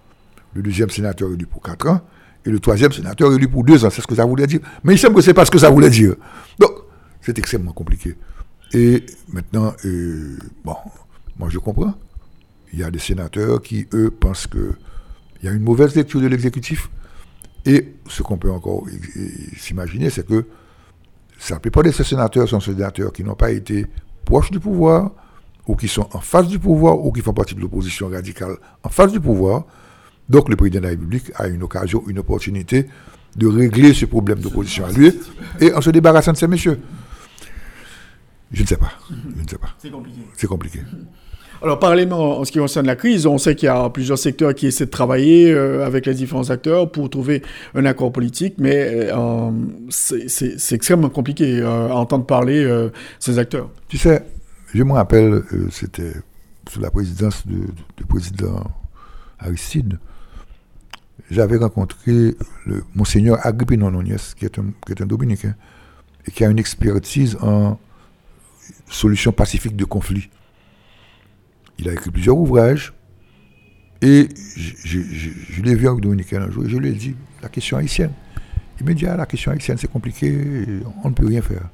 Speaker 6: Le deuxième sénateur élu pour 4 ans. Et le troisième sénateur élu pour 2 ans. C'est ce que ça voulait dire. Mais il semble que ce n'est pas ce que ça voulait dire. Donc, c'est extrêmement compliqué. Et maintenant, euh, bon, moi je comprends. Il y a des sénateurs qui, eux, pensent qu'il y a une mauvaise lecture de l'exécutif. Et ce qu'on peut encore s'imaginer, c'est que la plupart de ces sénateurs sont sénateurs qui n'ont pas été proches du pouvoir, ou qui sont en face du pouvoir, ou qui font partie de l'opposition radicale en face du pouvoir. Donc le président de la République a une occasion, une opportunité de régler ce problème d'opposition à lui, et en se débarrassant de ces messieurs. Je ne sais pas. Je ne sais pas.
Speaker 1: C'est compliqué.
Speaker 6: C'est compliqué.
Speaker 1: Alors, parallèlement, en ce qui concerne la crise, on sait qu'il y a plusieurs secteurs qui essaient de travailler euh, avec les différents acteurs pour trouver un accord politique, mais euh, c'est extrêmement compliqué euh, à entendre parler ces acteurs.
Speaker 6: Tu sais, je me rappelle, c'était sous la présidence du président Aristide, j'avais rencontré le monseigneur Agrippino Nunez, qui est, un, qui est un dominicain, et qui a une expertise en solution pacifique de conflits. Il a écrit plusieurs ouvrages. Et je, l'ai vu avec Dominicain un jour et je lui ai dit la question haïtienne. Il me dit ah, la question haïtienne c'est compliqué, on ne peut rien faire.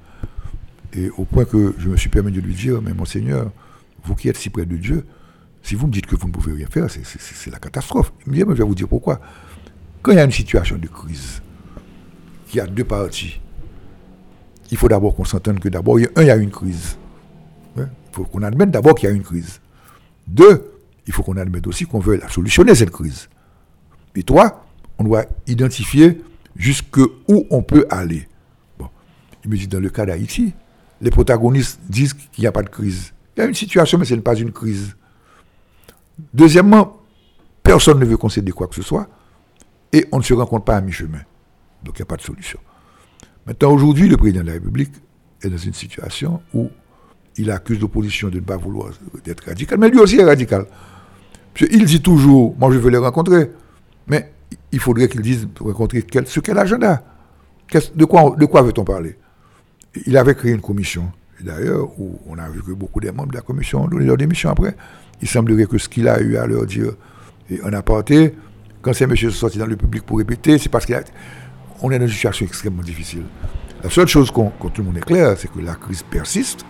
Speaker 6: Et au point que je me suis permis de lui dire mais monseigneur, vous qui êtes si près de Dieu, si vous me dites que vous ne pouvez rien faire, c'est la catastrophe. Il me dit mais je vais vous dire pourquoi. Quand il y a une situation de crise, qu'il y a deux parties, il faut d'abord qu'on s'entende que d'abord, un, il y a une crise. Il faut qu'on admette d'abord qu'il y a une crise. Deux, il faut qu'on admette aussi qu'on veut la solutionner, cette crise. Et trois, on doit identifier jusqu'où on peut aller. Bon. Il me dit, dans le cas d'Haïti, les protagonistes disent qu'il n'y a pas de crise. Il y a une situation, mais ce n'est pas une crise. Deuxièmement, personne ne veut concéder quoi que ce soit, et on ne se rencontre pas à mi-chemin. Donc il n'y a pas de solution. Maintenant, aujourd'hui, le président de la République est dans une situation où il accuse l'opposition de ne pas vouloir être radical, mais lui aussi est radical. Il dit toujours, moi je veux les rencontrer, mais il faudrait qu'il dise rencontrer ce qu'est l'agenda. De quoi, de quoi veut-on parler? Il avait créé une commission, d'ailleurs, où on a vu que beaucoup des membres de la commission ont donné leur démission après. Il semblerait que ce qu'il a eu à leur dire en aparté, quand ces messieurs sont sortis dans le public pour répéter, c'est parce qu'on est dans une situation extrêmement difficile. La seule chose qu'on, tout le monde est clair, c'est que la crise persiste,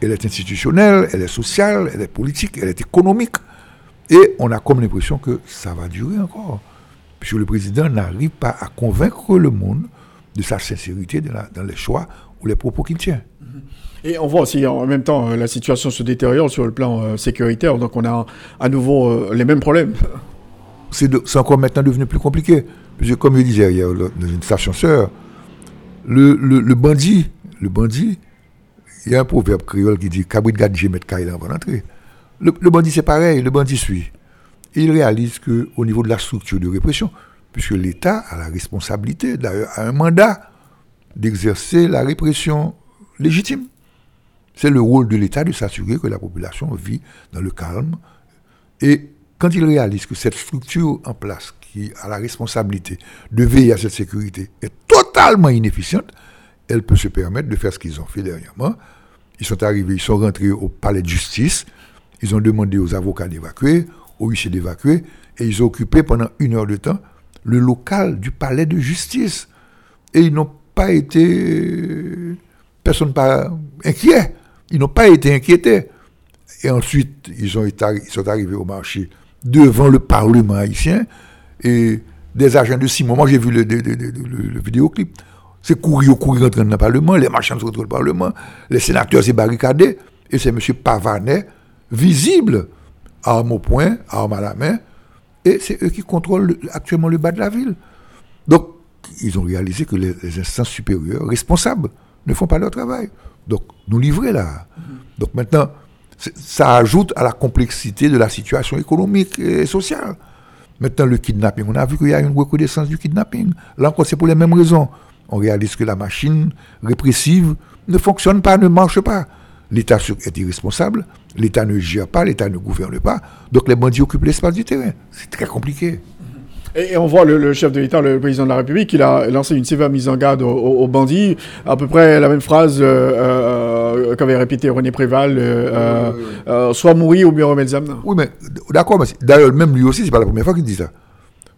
Speaker 6: elle est institutionnelle, elle est sociale, elle est politique, elle est économique. Et on a comme l'impression que ça va durer encore. Puisque le président n'arrive pas à convaincre le monde de sa sincérité dans, les choix ou les propos qu'il tient.
Speaker 1: Et on voit aussi en même temps euh, la situation se détériore sur le plan euh, sécuritaire, donc on a à nouveau euh, les mêmes problèmes.
Speaker 6: C'est encore maintenant devenu plus compliqué. Puisque comme je disais hier dans une station sœur, le, le bandit, le bandit, il y a un proverbe créole qui dit Kabrit gade met avant d'entrer. Le, le bandit, c'est pareil, le bandit suit. il réalise qu'au niveau de la structure de répression, puisque l'État a la responsabilité, d'ailleurs, a un mandat d'exercer la répression légitime. C'est le rôle de l'État de s'assurer que la population vit dans le calme. Et quand il réalise que cette structure en place, qui a la responsabilité de veiller à cette sécurité, est totalement inefficiente, elle peut se permettre de faire ce qu'ils ont fait dernièrement, ils sont arrivés, ils sont rentrés au palais de justice, ils ont demandé aux avocats d'évacuer, aux huissiers d'évacuer, et ils ont occupé pendant une heure de temps le local du palais de justice. Et ils n'ont pas été. Personne pas inquiet. Ils n'ont pas été inquiétés. Et ensuite, ils, sont arrivés au marché devant le Parlement haïtien et des agents de Simon. Moi, j'ai vu le, le vidéoclip. C'est courir, courir rentrer dans le Parlement, les marchands sont dans le Parlement, les sénateurs sont barricadés, et c'est M. Pavanet, visible, arme au poing, arme à la main, et c'est eux qui contrôlent actuellement le bas de la ville. Donc, ils ont réalisé que les, instances supérieures, responsables, ne font pas leur travail. Donc, nous livrer là. Donc maintenant, ça ajoute à la complexité de la situation économique et sociale. Maintenant, le kidnapping, on a vu qu'il y a une recrudescence du kidnapping. Là encore, c'est pour les mêmes raisons on réalise que la machine répressive ne fonctionne pas, ne marche pas. L'État est irresponsable, L'État ne gère pas, l'État ne gouverne pas. Donc les bandits occupent l'espace du terrain. C'est très compliqué.
Speaker 1: Et, on voit le, chef de l'État, le président de la République, il a lancé une sévère mise en garde aux, bandits. À peu près la même phrase euh, euh, qu'avait répété René Préval euh, soit mourir ou bien remettre les
Speaker 6: Oui, mais d'accord, mais d'ailleurs, même lui aussi, c'est pas la première fois qu'il dit ça.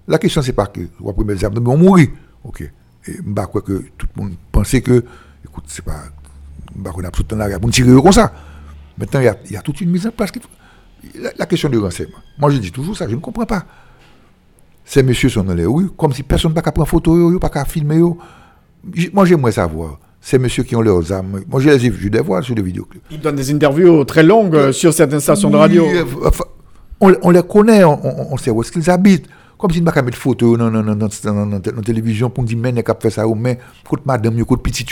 Speaker 6: La question, c'est pas que soit remettre les mais on mourit. OK. Et je crois que tout le monde pensait que, écoute, c'est pas. Je qu'on a tout le temps pour tirer comme ça. Maintenant, il y, a, toute une mise en place. La, la question du renseignement. Moi, je dis toujours ça, je ne comprends pas ces messieurs sont dans les rues, comme si personne n'a qu'à prendre photo, pas qu'à filmer. Moi, j'aimerais savoir. Ces messieurs qui ont leurs armes. Moi, je les ai vus des voir sur des vidéoclips.
Speaker 1: Ils donnent des interviews très longues euh, sur certaines stations de radio. Euh,
Speaker 6: on, les connaît, on, sait où est-ce qu'ils habitent. Comme si ne pas mettre photo dans la télévision pour dire, mais n'est fait ça, ou mais, côté madame, côté petit.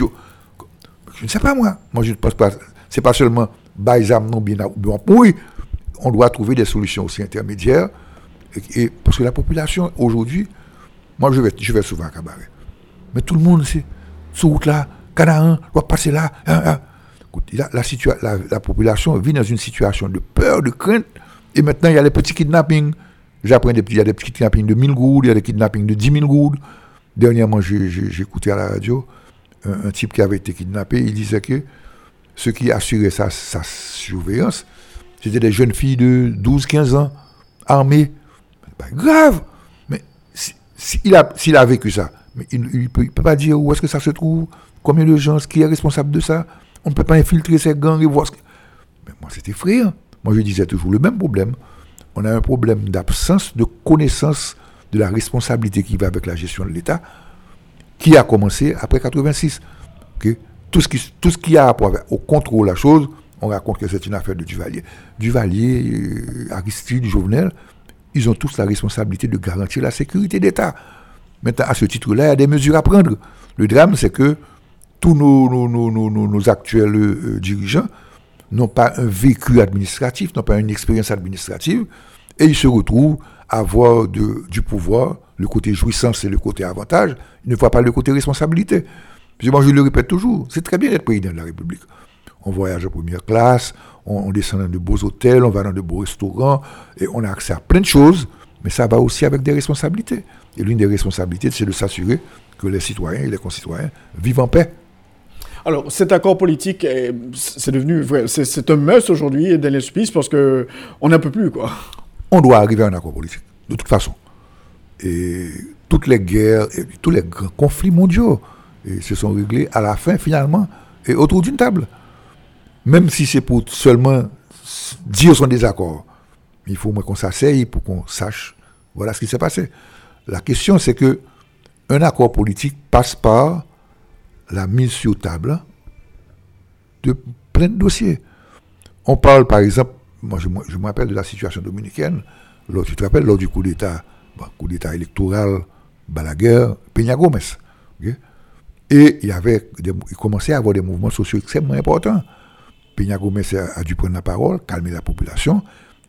Speaker 6: Je ne sais pas, moi. Moi, je ne pense pas. C'est pas seulement, bah, non, bien, oui. On doit trouver des solutions aussi intermédiaires et, parce que la population, aujourd'hui, moi je vais, je vais souvent à Cabaret. Mais tout le monde, c'est sur route là, Canaan, va passer là. Hein, hein. la, la, la, population vit dans une situation de peur, de crainte. Et maintenant, il y a les petits kidnappings. J'apprends il y a des petits kidnappings de 1000 gouttes, il y a des kidnappings de 10 000 gouttes. Dernièrement, écouté à la radio un, type qui avait été kidnappé. Il disait que ceux qui assuraient sa, sa surveillance, c'était des jeunes filles de 12-15 ans, armées, pas grave. Mais s'il a, vécu ça, mais il ne peut, pas dire où est-ce que ça se trouve, combien de gens, qui est responsable de ça. On ne peut pas infiltrer ces gangs et voir ce que... Mais moi, c'était effrayant. Moi, je disais toujours le même problème. On a un problème d'absence de connaissance de la responsabilité qui va avec la gestion de l'État, qui a commencé après 86. Tout, ce qui, tout ce qui a rapport au contrôle de la chose, on raconte que c'est une affaire de Duvalier. Duvalier, euh, Aristide, Jovenel, ils ont tous la responsabilité de garantir la sécurité d'État. Maintenant, à ce titre-là, il y a des mesures à prendre. Le drame, c'est que tous nos, actuels euh, dirigeants n'ont pas un vécu administratif, n'ont pas une expérience administrative, et ils se retrouvent à avoir du pouvoir, le côté jouissance et le côté avantage, ils ne voient pas le côté responsabilité. je le répète toujours, c'est très bien d'être président de la République. On voyage en première classe, on, descend dans de beaux hôtels, on va dans de beaux restaurants, et on a accès à plein de choses, mais ça va aussi avec des responsabilités. Et l'une des responsabilités, c'est de s'assurer que les citoyens et les concitoyens vivent en paix.
Speaker 1: Alors, cet accord politique, c'est devenu, c'est un must aujourd'hui, Daniel Spice, parce qu'on n'en peut plus, quoi.
Speaker 6: On doit arriver à un accord politique, de toute façon. Et toutes les guerres, et tous les conflits mondiaux se sont réglés à la fin, finalement, et autour d'une table même si c'est pour seulement dire son désaccord. Il faut qu'on s'asseye pour qu'on sache, voilà ce qui s'est passé. La question, c'est que un accord politique passe par la mise sur table de plein de dossiers. On parle, par exemple, moi je, me rappelle de la situation dominicaine, tu te rappelles, lors du coup d'État, coup d'État électoral, Balaguer, Peña Gomez. Et il, y avait il commençait à avoir des mouvements sociaux extrêmement importants. Peña Gomez a, dû prendre la parole, calmer la population,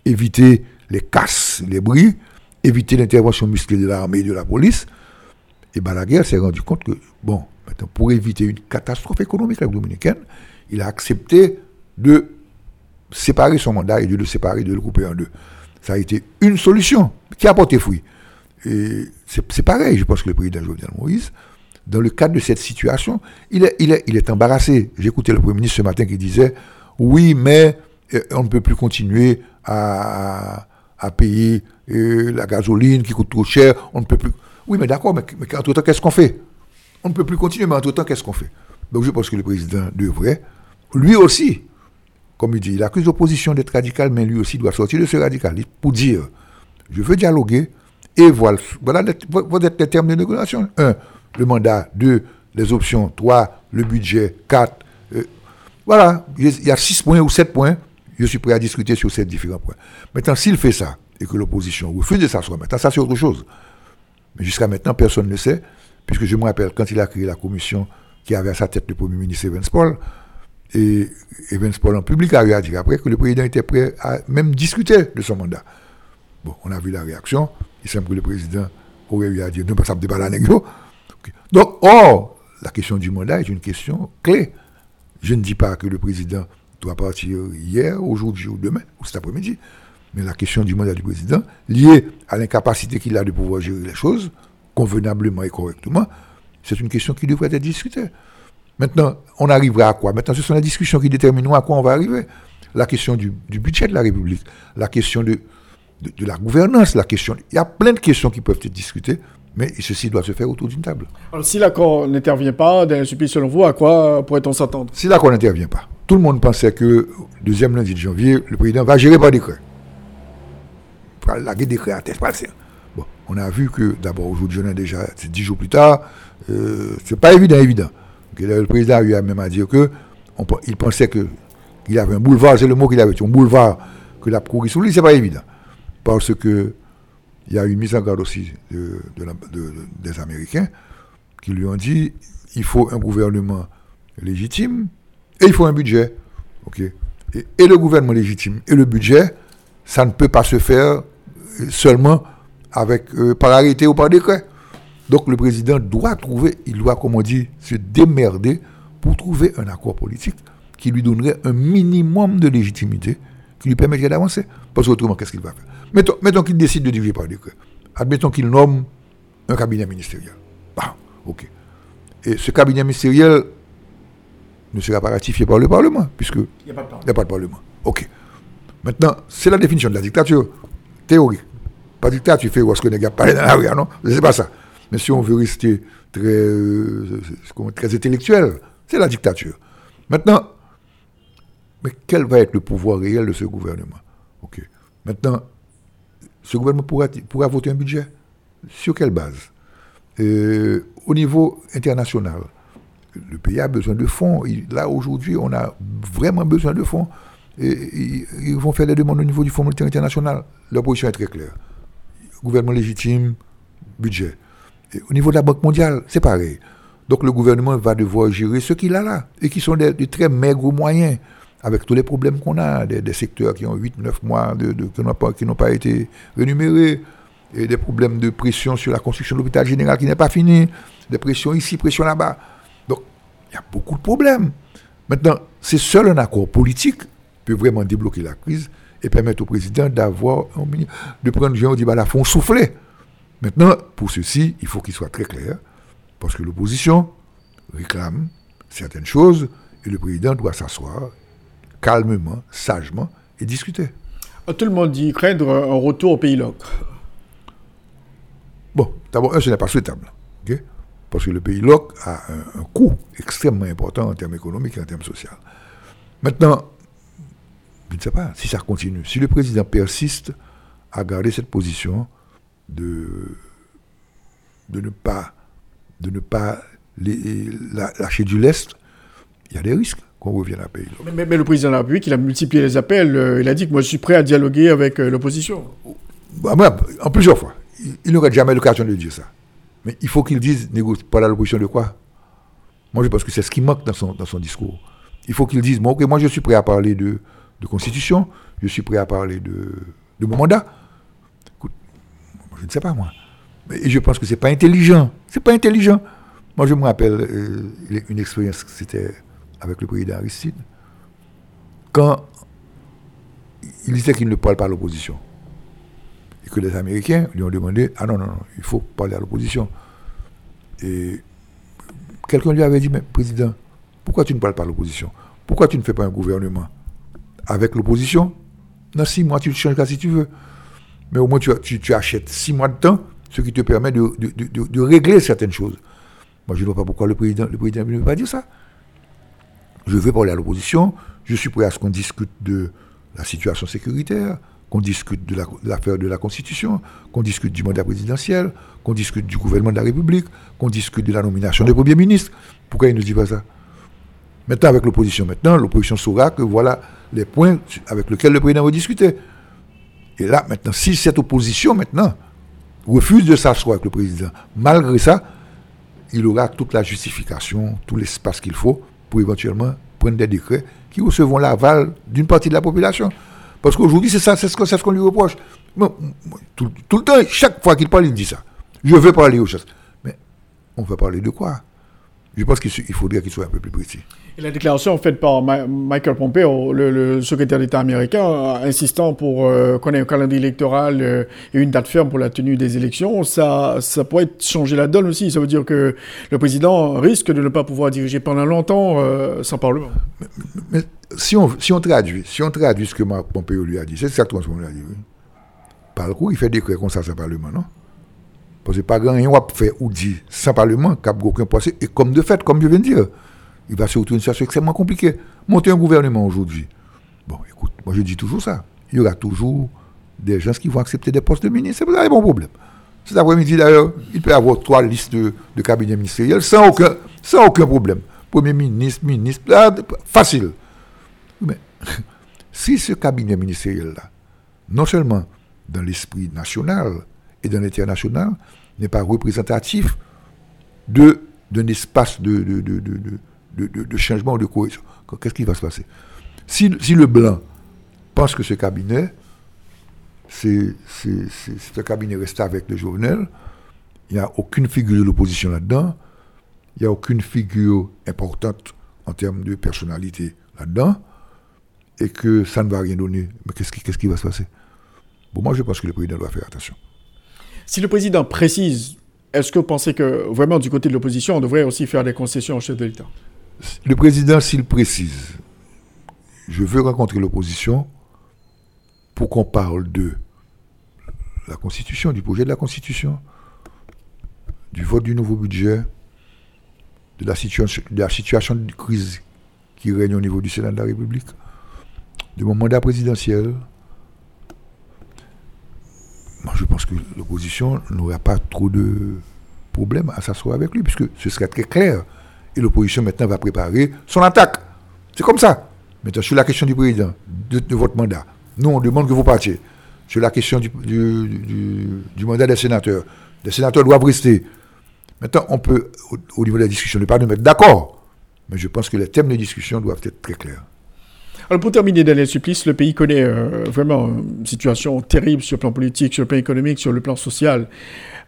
Speaker 6: éviter les casses, les bruits, éviter l'intervention musclée de l'armée et de la police. Et Balaguer s'est rendu compte que, bon, maintenant, pour éviter une catastrophe économique dominicaine, il a accepté de séparer son mandat et de le séparer, de le couper en deux. Ça a été une solution qui a porté fruit. Et c'est pareil, je pense que le président Jovenel Moïse, dans le cadre de cette situation, il est, il est, il est embarrassé. J'écoutais le Premier ministre ce matin qui disait oui, mais euh, on ne peut plus continuer à, payer euh, la gasoline qui coûte trop cher. On ne peut plus. Oui, mais d'accord, mais, mais entre-temps, qu'est-ce qu'on fait? On ne peut plus continuer, mais entre-temps, qu'est-ce qu'on fait? Donc je pense que le président devrait, lui aussi, comme il dit, il accuse l'opposition d'être radical, mais lui aussi doit sortir de ce radicalisme pour dire je veux dialoguer, et voilà, voilà les termes de négociation. Un, le mandat. Deux, les options. Trois, le budget. Quatre, voilà, il y a six points ou sept points. Je suis prêt à discuter sur ces différents points. Maintenant, s'il fait ça et que l'opposition refuse de s'asseoir, maintenant, ça c'est autre chose. Mais jusqu'à maintenant, personne ne sait, puisque je me rappelle quand il a créé la commission qui avait à sa tête le Premier ministre Evans Paul, et Evans Paul en public a dire après que le président était prêt à même discuter de son mandat. Bon, on a vu la réaction. Il semble que le président aurait eu à dire non, ça ne pas la Donc, or, la question du mandat est une question clé. Je ne dis pas que le président doit partir hier, aujourd'hui ou demain, ou cet après-midi. Mais la question du mandat du président, liée à l'incapacité qu'il a de pouvoir gérer les choses convenablement et correctement, c'est une question qui devrait être discutée. Maintenant, on arrivera à quoi? Maintenant, ce sont les discussions qui détermineront à quoi on va arriver. La question du, budget de la République, la question de, de, de la gouvernance, la question... Il y a plein de questions qui peuvent être discutées, mais ceci doit se faire autour d'une table.
Speaker 1: Alors, si l'accord n'intervient pas, Supplice, selon vous, à quoi pourrait-on s'attendre?
Speaker 6: Si l'accord n'intervient pas, tout le monde pensait que deuxième lundi de janvier, le président va gérer par décret. Il va laguer décret à tête. Bon, on a vu que d'abord aujourd'hui, on a déjà, c'est dix jours plus tard, euh, c'est pas évident, évident. Le président a eu à même à dire que on, il pensait que il avait un boulevard, c'est le mot qu'il avait, un boulevard que la courir sous lui, c'est pas évident. Parce que il y a eu une mise en garde aussi des Américains qui lui ont dit il faut un gouvernement légitime et il faut un budget. et, le gouvernement légitime et le budget, ça ne peut pas se faire seulement avec, euh, par arrêté ou par décret. Donc le président doit trouver, il doit, comme on dit, se démerder pour trouver un accord politique qui lui donnerait un minimum de légitimité, qui lui permettrait d'avancer. Parce qu'autrement, qu'est-ce qu'il va faire? Mettons, mettons qu'il décide de diriger par décret. Admettons qu'il nomme un cabinet ministériel. Bah, ok. Et ce cabinet ministériel ne sera pas ratifié par le Parlement, puisque
Speaker 1: Il n'y a
Speaker 6: a pas de Parlement. Ok. Maintenant, c'est la définition de la dictature. Théorique. Pas dictature, fait où est-ce que les gars parlent dans la rue, ah non? C'est pas ça. Mais si on veut rester très, euh, très intellectuel, c'est la dictature. Maintenant, mais quel va être le pouvoir réel de ce gouvernement? Ok. Maintenant, ce gouvernement pourra, pourra voter un budget? Sur quelle base? Euh, Au niveau international, le pays a besoin de fonds. Là, aujourd'hui, on a vraiment besoin de fonds. Ils, vont faire des demandes au niveau du Fonds monétaire international. Leur position est très claire. Gouvernement légitime, budget. Et au niveau de la Banque mondiale, c'est pareil. Donc le gouvernement va devoir gérer ce qu'il a là, et qui sont des, des très maigres moyens, avec tous les problèmes qu'on a, des, secteurs qui ont 8-9 mois qui n'ont pas, qui été rémunérés, et des problèmes de pression sur la construction de l'hôpital général qui n'est pas fini, des pressions ici, pression là-bas. Donc, il y a beaucoup de problèmes. Maintenant, c'est seul un accord politique peut vraiment débloquer la crise et permettre au président d'avoir, de prendre, Jean dit, bah, la fond souffler. Maintenant, pour ceci, il faut qu'il soit très clair, parce que l'opposition réclame certaines choses et le président doit s'asseoir calmement, sagement et discuter.
Speaker 1: Tout le monde dit craindre un retour au pays loc.
Speaker 6: Bon, d'abord, un, ce n'est pas souhaitable. Parce que le pays LOC a un, un coût extrêmement important en termes économiques et en termes sociaux. Maintenant, je ne sais pas si ça continue. Si le président persiste à garder cette position de, de ne pas, de ne pas les- la- lâcher du lest, il y a des risques qu'on revienne à pays.
Speaker 1: Mais, mais- mais le président de la République, il a multiplié les appels. euh, il a dit que moi, je suis prêt à dialoguer avec euh, l'opposition.
Speaker 6: Bah, en plusieurs fois. Il, il n'aurait jamais l'occasion de dire ça. Mais il faut qu'il dise, négocie pas à l'opposition de quoi? Moi, je pense que c'est ce qui manque dans son, dans son discours. Il faut qu'il dise, moi, ok, moi, je suis prêt à parler de, de constitution, je suis prêt à parler de, de mon mandat. Écoute, je ne sais pas, moi. Mais- Et je pense que c'est pas intelligent. C'est pas intelligent. Moi, je me rappelle euh, une expérience, c'était avec le président Aristide. Quand il disait qu'il ne parle pas à l'opposition et que les Américains lui ont demandé Ah non, non, non, il faut parler à l'opposition. Et quelqu'un lui avait dit Mais président, pourquoi tu ne parles pas à l'opposition? Pourquoi tu ne fais pas un gouvernement avec l'opposition? Dans six mois, tu le changeras si tu veux. Mais au moins, tu, tu- achètes six mois de temps, ce qui te permet de- de- de régler certaines choses. Moi, je ne vois pas pourquoi le président, le président ne veut pas dire ça. Je veux parler à l'opposition. Je suis prêt à ce qu'on discute de la situation sécuritaire, qu'on discute de la- de l'affaire de la Constitution, qu'on discute du mandat présidentiel, qu'on discute du gouvernement de la République, qu'on discute de la nomination du Premier ministre. Pourquoi il ne dit pas ça? Maintenant, avec l'opposition, maintenant, l'opposition saura que voilà les points avec lesquels le président va discuter. Et là, maintenant, si cette opposition, maintenant, refuse de s'asseoir avec le président, malgré ça, il aura toute la justification, tout l'espace qu'il faut pour éventuellement prendre des décrets qui recevront l'aval d'une partie de la population. Parce qu'aujourd'hui, c'est ça, c'est ce qu'on lui reproche. Tout, le temps, chaque fois qu'il parle, il dit ça. Je veux parler aux choses. Mais on va parler de quoi? Je pense qu'il il faudrait qu'il soit un peu plus précis.
Speaker 1: La déclaration faite par Michael Pompeo, le, secrétaire d'État américain, euh, insistant pour euh, qu'on ait un calendrier électoral euh, et une date ferme pour la tenue des élections, ça, pourrait changer la donne aussi. Ça veut dire que le président risque de ne pas pouvoir diriger pendant longtemps sans Parlement.
Speaker 6: Mais si on, traduit, si on traduit ce que Pompeo lui a dit, c'est exactement ce qu'on lui a dit. Oui. Par le coup, il fait décret comme ça sans Parlement, non? Parce que pas grand rien à faire ou dire sans Parlement, cap aucun passé. Et comme de fait, comme je viens de dire, il va se retrouver une situation extrêmement compliquée. Monter un gouvernement aujourd'hui. Bon, écoute, moi je dis toujours ça. Il y aura toujours des gens qui vont accepter des postes de ministre. C'est un bon problème. Cet après-midi, d'ailleurs, il peut y avoir trois listes de, de cabinets ministériels sans aucun, sans aucun problème. Premier ministre, ministre, là, facile. Mais (laughs) si ce cabinet ministériel-là, non seulement dans l'esprit national et dans l'international, n'est pas représentatif d'un espace de, de- changement ou de cohésion, qu'est-ce qui va se passer? Si, le blanc pense que ce cabinet, c'est, un cabinet resté avec le journal, il n'y a aucune figure de l'opposition là-dedans, il n'y a aucune figure importante en termes de personnalité là-dedans, et que ça ne va rien donner. Mais qu'est-ce qui, qui va se passer? Bon, moi, je pense que le président doit faire attention.
Speaker 1: Si le président précise, est-ce que vous pensez que vraiment du côté de l'opposition, on devrait aussi faire des concessions au chef de l'État
Speaker 6: Le président, s'il précise, je veux rencontrer l'opposition pour qu'on parle de la Constitution, du projet de la Constitution, du vote du nouveau budget, de la situation, de la situation de crise qui règne au niveau du Sénat de la République, de mon mandat présidentiel. Moi, je pense que l'opposition n'aura pas trop de problèmes à s'asseoir avec lui, puisque ce serait très clair. Et l'opposition maintenant va préparer son attaque. C'est comme ça. Maintenant, sur la question du président, de, votre mandat, nous, on demande que vous partiez. Sur la question du- du mandat des sénateurs, les sénateurs doivent rester. Maintenant, on peut, au, au niveau de la discussion, ne pas nous mettre d'accord. Mais je pense que les thèmes de discussion doivent être très clairs.
Speaker 1: Alors pour terminer, Daniel Supplice, le pays connaît euh, vraiment une situation terrible sur le plan politique, sur le plan économique, sur le plan social.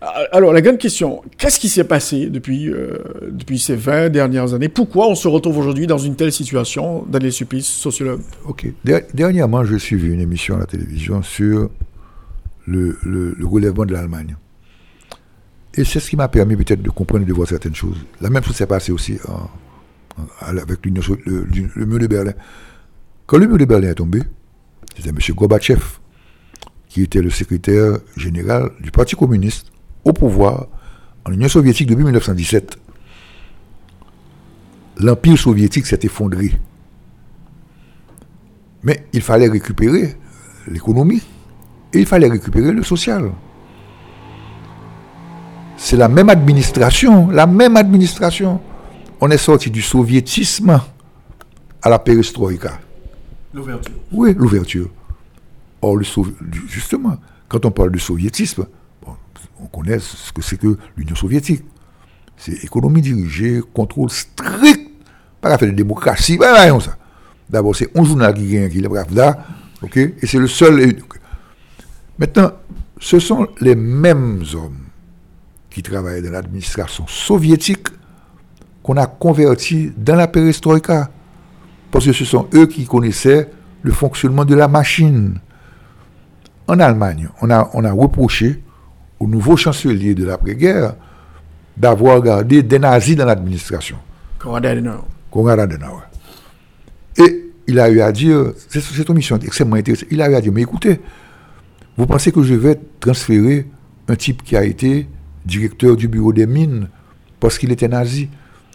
Speaker 1: Ah, Alors la grande question, qu'est-ce qui s'est passé depuis, euh, depuis ces 20 dernières années? Pourquoi on se retrouve aujourd'hui dans une telle situation? Daniel Supplice, sociologue.
Speaker 6: Ok. Der- dernièrement, j'ai suivi une émission à la télévision sur le, le- relèvement de l'Allemagne. Et c'est ce qui m'a permis peut-être de comprendre et de voir certaines choses. La même chose s'est passée aussi avec le mur de Berlin. Quand le mur de Berlin est tombé, c'était M. Gorbatchev, qui était le secrétaire général du Parti communiste au pouvoir en Union soviétique depuis 1917. L'Empire soviétique s'est effondré. Mais il fallait récupérer l'économie et il fallait récupérer le social. C'est la même administration, la même administration. On est sorti du soviétisme à la perestroïka.
Speaker 1: L'ouverture.
Speaker 6: Oui, l'ouverture. Or, le Sovi- du- justement, quand on parle de soviétisme, on connaît ce que c'est que l'Union soviétique. C'est économie dirigée, contrôle strict, pas affaire de démocratie. D'abord, c'est un journal qui gagne, qui est le Pravda, ok, et c'est le seul. Maintenant, ce sont les mêmes hommes qui travaillaient dans l'administration soviétique qu'on a convertis dans la perestroïka. Parce que ce sont eux qui connaissaient le fonctionnement de la machine. En Allemagne, on a, on a reproché au nouveau chancelier de l'après-guerre d'avoir gardé des nazis dans l'administration.
Speaker 1: Konrad Adenauer.
Speaker 6: Konrad Adenauer. Et il a eu à dire, c'est c'est une mission extrêmement intéressante, il a eu à dire, mais écoutez, vous pensez que je vais transférer un type qui a été directeur du bureau des mines parce qu'il était nazi?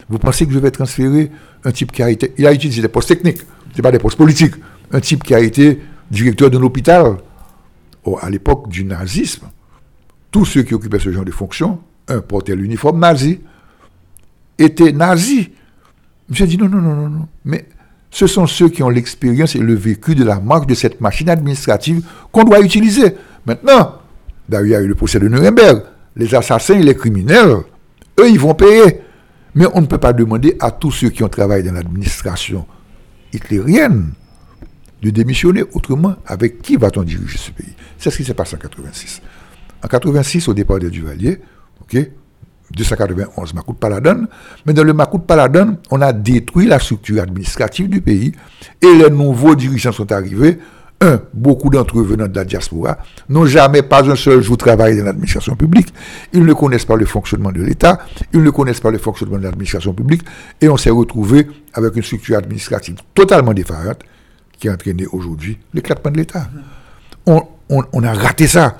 Speaker 6: Vous pensez que je vais transférer un type qui a été... Il a utilisé des postes techniques, ce pas des postes politiques. Un type qui a été directeur d'un hôpital. Or, à l'époque du nazisme, tous ceux qui occupaient ce genre de fonction, un portait l'uniforme nazi, étaient nazis. J'ai dit non, non, non, non, non. Mais ce sont ceux qui ont l'expérience et le vécu de la marque de cette machine administrative qu'on doit utiliser. Maintenant, d'ailleurs, il y a eu le procès de Nuremberg. Les assassins et les criminels, eux, ils vont payer. Mais on ne peut pas demander à tous ceux qui ont travaillé dans l'administration hitlérienne de démissionner. Autrement, avec qui va-t-on diriger ce pays? C'est ce qui s'est passé en 86. En 86, au départ des Duvalier, ok, 291 Makout Paladon. Mais dans le Makout Paladon, on a détruit la structure administrative du pays et les nouveaux dirigeants sont arrivés. Beaucoup d'entre eux venant de la diaspora n'ont jamais pas un seul jour travaillé dans l'administration publique. Ils ne connaissent pas le fonctionnement de l'État, ils ne connaissent pas le fonctionnement de l'administration publique et on s'est retrouvé avec une structure administrative totalement défaillante qui a entraîné aujourd'hui l'éclatement de l'État. On, a raté ça.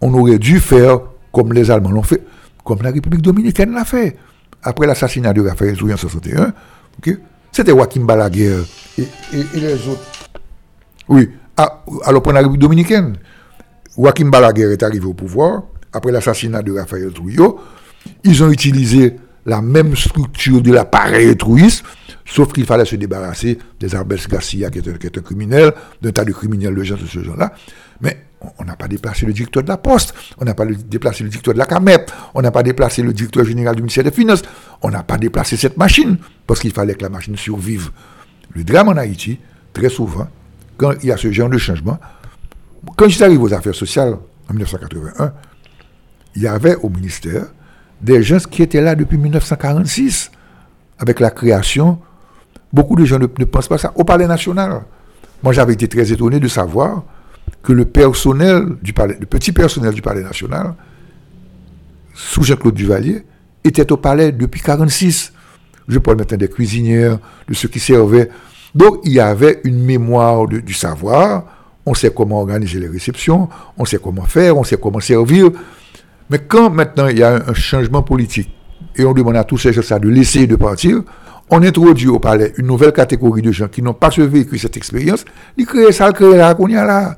Speaker 6: On aurait dû faire comme les Allemands l'ont fait, comme la République dominicaine l'a fait. Après l'assassinat de Raphaël Zouy en 61, ok, c'était Joachim Balaguer et les autres. Oui, Ah, alors pour la République dominicaine, Joachim Balaguer est arrivé au pouvoir après l'assassinat de Raphaël Trujillo. Ils ont utilisé la même structure de l'appareil truiste, sauf qu'il fallait se débarrasser des Arbes Garcia, qui est, un, qui est un criminel, d'un tas de criminels de gens de ce genre-là. Mais on- n'a pas déplacé le directeur de la Poste, on n'a pas déplacé le directeur de la CAMEP, on n'a pas déplacé le directeur général du ministère des Finances, on n'a pas déplacé cette machine, parce qu'il fallait que la machine survive. Le drame en Haïti, très souvent, quand il y a ce genre de changement, quand j'arrive aux affaires sociales en 1981, il y avait au ministère des gens qui étaient là depuis 1946, avec la création. Beaucoup de gens ne, ne pensent pas ça. Au Palais national, moi j'avais été très étonné de savoir que le personnel du palais, le petit personnel du Palais national, sous Jean-Claude Duvalier, était au palais depuis 1946. Je parle maintenant des cuisinières, de ceux qui servaient. Donc il y avait une mémoire du savoir. On sait comment organiser les réceptions, on sait comment faire, on sait comment servir. Mais quand maintenant il y a un, changement politique et on demande à tous ces gens de laisser de partir, on introduit au palais une nouvelle catégorie de gens qui n'ont pas vécu, cette expérience, ils créent ça, ils créent là, qu'on y a là.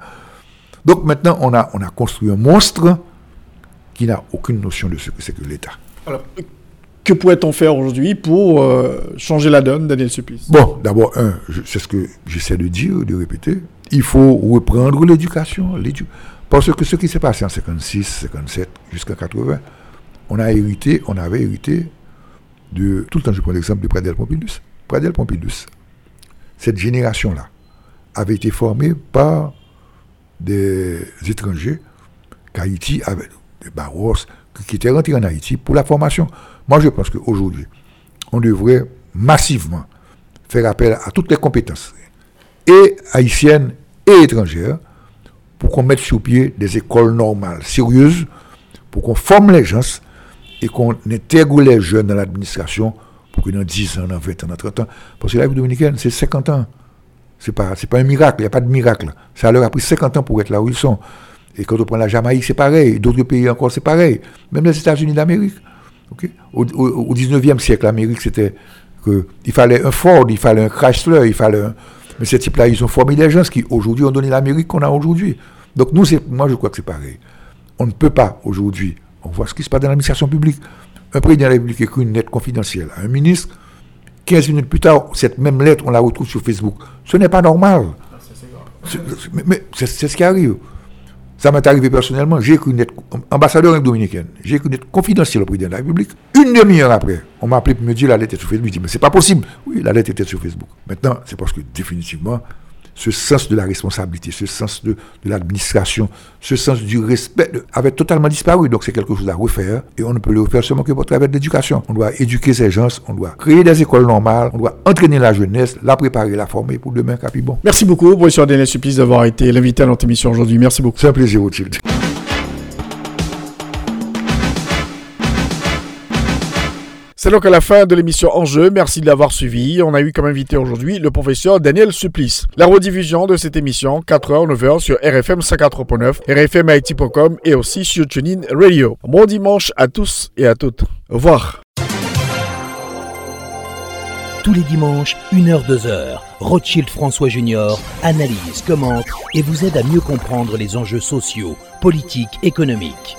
Speaker 6: Donc maintenant, on a, on a construit un monstre qui n'a aucune notion de ce que c'est que l'État.
Speaker 1: Alors, que pourrait-on faire aujourd'hui pour euh, changer la donne, Daniel Supplice?
Speaker 6: Bon, d'abord, un, c'est ce que j'essaie de dire, de répéter. Il faut reprendre l'éducation. l'édu- Parce que ce qui s'est passé en 56, 57, jusqu'à 80, on a hérité, on avait hérité de. Tout le temps, je prends l'exemple de Pradel Pompidus. Pradel Pompidus, cette génération-là, avait été formée par des étrangers qu'Haïti avait, des Barros, qui étaient rentrés en Haïti pour la formation. Moi, je pense qu'aujourd'hui, on devrait massivement faire appel à toutes les compétences, et haïtiennes et étrangères, pour qu'on mette sur pied des écoles normales, sérieuses, pour qu'on forme les gens et qu'on intègre les jeunes dans l'administration pour que dans 10 ans, dans 20 ans, dans 30 ans. Parce que la République dominicaine, c'est 50 ans. C'est pas, pas un miracle, il n'y a pas de miracle. Ça leur a pris 50 ans pour être là où ils sont. Et quand on prend la Jamaïque, c'est pareil. D'autres pays encore, c'est pareil. Même les États-Unis d'Amérique. Au, au, au 19e siècle, l'Amérique, c'était que il fallait un Ford, il fallait un Chrysler, il fallait un... Mais ces types-là, ils ont formé des gens qui, aujourd'hui, ont donné l'Amérique qu'on a aujourd'hui. Donc, nous, moi, je crois que c'est pareil. On ne peut pas, aujourd'hui, on voit ce qui se passe dans l'administration publique. Un président de la République écrit une lettre confidentielle à un ministre. 15 minutes plus tard, cette même lettre, on la retrouve sur Facebook. Ce n'est pas normal. C'est- Mais, c'est ce qui arrive. Ça m'est arrivé personnellement. J'ai une lettre, ambassadeur dominicaine, j'ai écrit une lettre confidentielle au président de la République. Une demi-heure après, on m'a appelé pour me dire la lettre est sur Facebook. Je dis, mais c'est pas possible. Oui, la lettre était sur Facebook. Maintenant, c'est parce que définitivement, ce sens de la responsabilité, ce sens de, de l'administration, ce sens du respect de- avait totalement disparu. Donc c'est quelque chose à refaire et on ne peut le refaire seulement que par travers l'éducation. On doit éduquer ces gens, on doit créer des écoles normales, on doit entraîner la jeunesse, la préparer, la former pour demain capibon.
Speaker 1: Merci beaucoup, professeur Daniel Supplice, d'avoir été l'invité à notre émission aujourd'hui. Merci beaucoup.
Speaker 6: C'est un plaisir, Rothschild.
Speaker 1: C'est donc à la fin de l'émission Enjeu. Merci de l'avoir suivi. On a eu comme invité aujourd'hui le professeur Daniel Supplice. La rediffusion de cette émission, 4h, 9h sur RFM 54.9, RFMIT.com et aussi sur TuneIn Radio. Bon dimanche à tous et à toutes. Au revoir.
Speaker 7: Tous les dimanches, 1h, 2h, Rothschild François Junior analyse, commente et vous aide à mieux comprendre les enjeux sociaux, politiques, économiques.